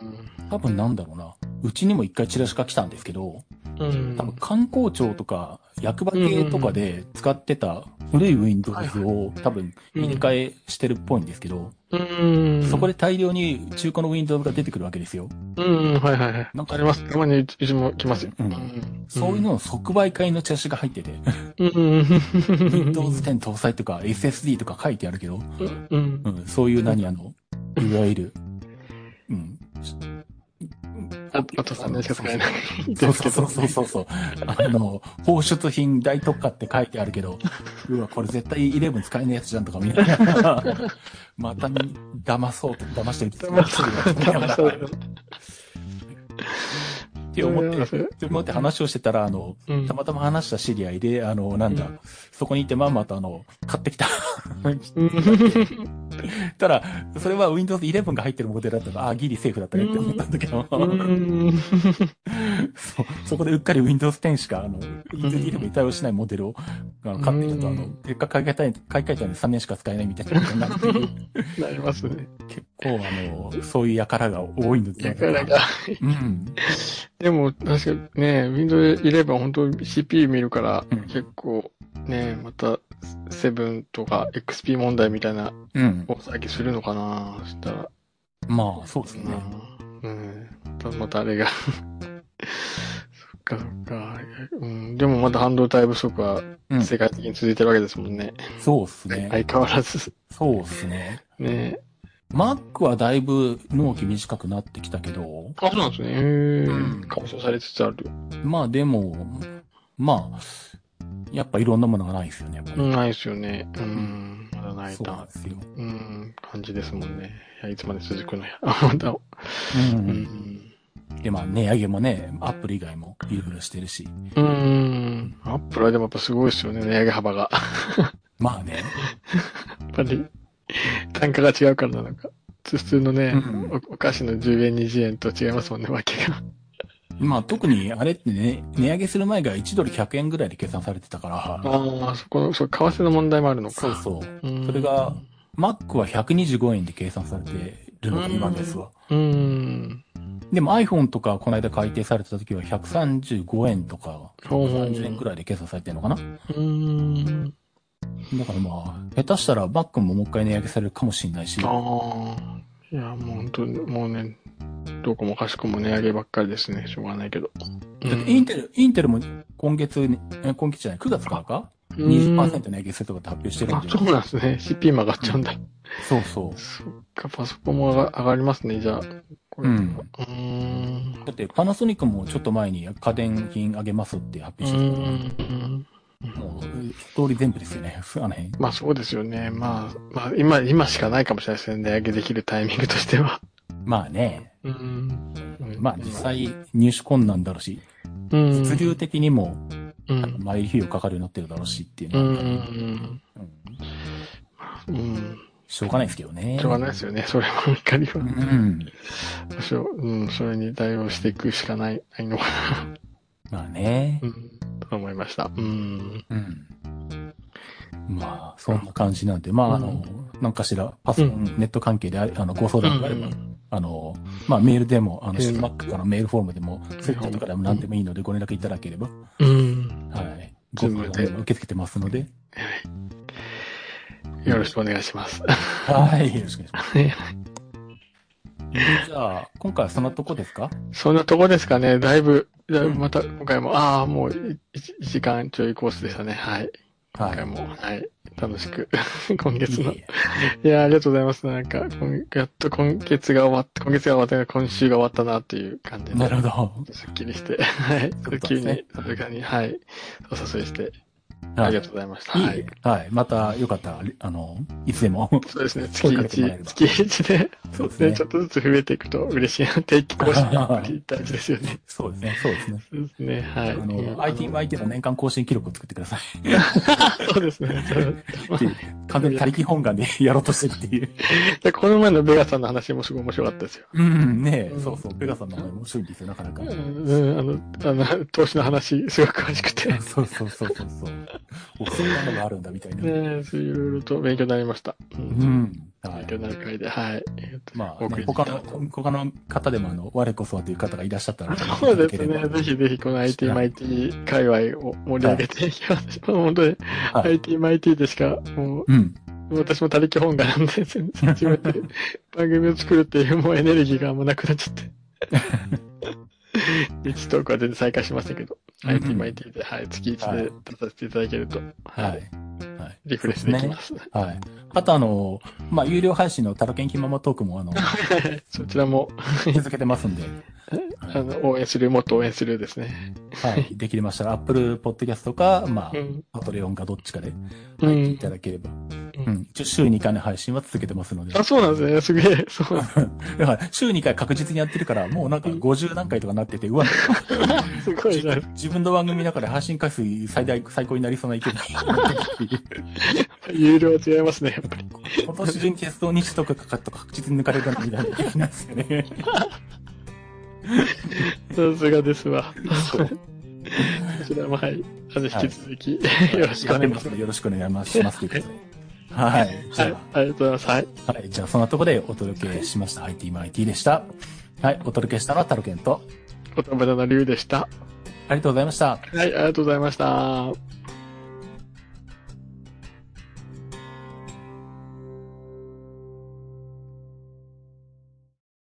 多分なんだろうな。うちにも一回チラシが来たんですけど、うん多分観光庁とか役場系とかで使ってた古い Windows を多分入れ替えしてるっぽいんですけど、うん。そこで大量に中古の Windows が出てくるわけですよ。うん、はいはいはい。なんかあります。たまにうちも来ますよ。うんそういうのの即売会のチラシが入ってて。Windows 10搭載とか SSD とか書いてあるけど、うんう。ん、そういう何あの、いわゆる、うん。あと、あと3年しか使えない。そうそうそうそうそう。そう。あの、放出品大特価って書いてあるけど、うわ、これ絶対11使えねえやつじゃんとか見な。がら、また騙そうと、騙してるって。騙そうって思って、って思って話をしてたら、あの、うん。たまたま話した知り合いで、あの、なんだ、うんそこにいてまんまとあの、買ってきた。うんただ、それは Windows 11が入ってるモデルだったから、あ、ギリセーフだったねって思ったんだけど、うん。そうそこでうっかり Windows 10しか、あの、Windows 11に対応しないモデルを買ってきたと、あの、結果買い替えたい、買い替えたのに3年しか使えないみたいなことになってるなりますね。結構、あの、そういう輩が多いので。だからが。うん。でも、確かにね、Windows 11本当 CPU 見るから、うん結構、ね、また、7とか XP 問題みたいなうん。大騒ぎするのかなそしたら。まあ、そうですね。うん。また、またあれが。そっかそっか。うん。でもまだ半導体不足はうん。世界的に続いてるわけですもんね。そうですね。相変わらず。そうですね。ね Mac はだいぶ納期短くなってきたけど、あ、そうなんですね。へうんー解消されつつある。まあでも、まあ、やっぱいろんなものがないですよね。ないですよね。うん。まだ泣いなんで。すよ。うん、感じですもんね。いや、いつまで続くのや。あ、また。う。うんん。で、まあ、値上げもね、アップル以外もいろいろしてるし。うん。アップルはでもやっぱすごいですよね、値上げ幅が。まあね。やっぱり、単価が違うからなのか。普通のね、うんおお菓子の10円、20円と違いますもんね、わけが。まあ、特にあれってね、値上げする前が1ドル100円ぐらいで計算されてたから、ああ、そこの、そう、為替の問題もあるのか。そうそう。うんそれが、Mac は125円で計算されてるのが今ですわ。うん。でも iPhone とかこの間改定されてた時は135円とかほうほう30円くらいで計算されてるのかなうん。だからまあ、下手したら Mac ももう一回値上げされるかもしれないし。ああ。いや、もう本当に、もうね、どこもかしこも値上げばっかりですね。しょうがないけど。だってインテル、インテルも今月今月じゃない、9月か？らかうん ?20% 値上げするとかって発表してるんあ、で。そうなんですね。CP も上がっちゃうんだ。そうそう。そっか、パソコンも上が上がりますね、じゃあ。これうん。うーん。だってパナソニックもちょっと前に家電品上げますって発う表してたーん。もう、一通り全部ですよね。あの辺。まあそうですよね。まあ、まあ今、今しかないかもしれないですね。値上げできるタイミングとしては。まあね。うん。まあ実際入手困難だろうし、うん。物流的にも、うあのん。マイル費用かかるようになってるだろうしっていううのは、ん。うんうん。しょうがないですけどね。しょうがないですよね。それも怒りは。うん。しょううん、それに対応していくしかない、ないのかな。まあね。うん。と思いました。うん。うん。まあ、そんな感じなんで、まあ、あの、なんかしら、パソコン、ネット関係でああの、ご相談があれば、あの、まあ、メールでも、あの、うん Mac からメールフォームでも、ツイッターとかでも何でもいいのでご連絡いただければ、うん。はい。ご受け付けてますので、よろしくお願いします。はい。よろしくお願いします。じゃあ、今回はそんなとこですか？そんなとこですかね。だいぶ、だいぶまた、今回も、ああ、もう1、時間ちょいコースでしたね。はい。今はい。回も、はい。楽しく、今月の。いや、ありがとうございます。なんか、今やっと今月が終わって、今月が終わって、今週が終わったなっていう感じえで。なるほど。すっきりして、はい。そう急にですね、さすがに、はい。お誘いして、はいありがとうございました。はい。はい。また、よかったら、あの、いつでも。そうですね、月声かけてもらえれ1、ば月1で、そうですね、ねちょ。っとずつ増えていくと嬉しいな。定期更新やっぱり大事ですよね。そうですね。そうですね。そうですね、はい。あの、IT、IT の年間更新記録を作ってください。そうですね。完全に他力本願でやろうとしてるっていう。でこの前のベガさんの話もすごい面白かったですよ。うん、ねうんそうそう。ペガさんの名前面白いんですよ、なかなか。うん、うんあの、あの、投資の話、すごく詳しくて。ね そうそうそうそうそう。おそんなのがあるんだ、みたいな。え、そういろいろと勉強になりました。う。うん勉強。になる回で、はい。まあ、ね、他の、他の方でも、あの、我こそはという方がいらっしゃったら、そうですね。ぜひぜひこの IT マイティ界隈を盛り上げていきましょう。本当に、はい IT マイティでしか、もうん。う、私も他力本願なんで、全然自分で 番組を作るっていうもうエネルギーがもうなくなっちゃって。1トークは全然再開しましたけど、うん IT マイティで、はい、月1で出させていただけると、ははい、い。はい。リフレッシュできます。はい。あと、あの、まあ、有料配信のタロケンキママトークも、あの、そちらも、続けてますんで、あの、応援する、もっと応援するですね。はい。できれましたら、Apple Podcast か、まあう、ん。パトレオンかどっちかで、う入っていん。ただければ。ううんん。一応週2回の配信は続けてますので。あ、そうなんですね。すげえ。そう。だから、週2回確実にやってるから、もうなんか50何回とかなってて、うわ、すごいな。自分の番組の中で配信回数最大、最高になりそうな勢いになってきて有料は違いますね、やっぱり。今年中にテスト日とかかかと確実に抜かれるみたいな気なんですよね。さすがですわ。そうこちらも、はい。あの、引き続き、よよろしくお願いします。よろしくお願いしますということで。はい。ありがとうございます。はい。あ、はい。じゃあ、そんなところでお届けしました。IT マイティでした。はい。お届けしたのはタロケンと、お友達のりゅうでした。ありがとうございました。はい、ありがとうございました。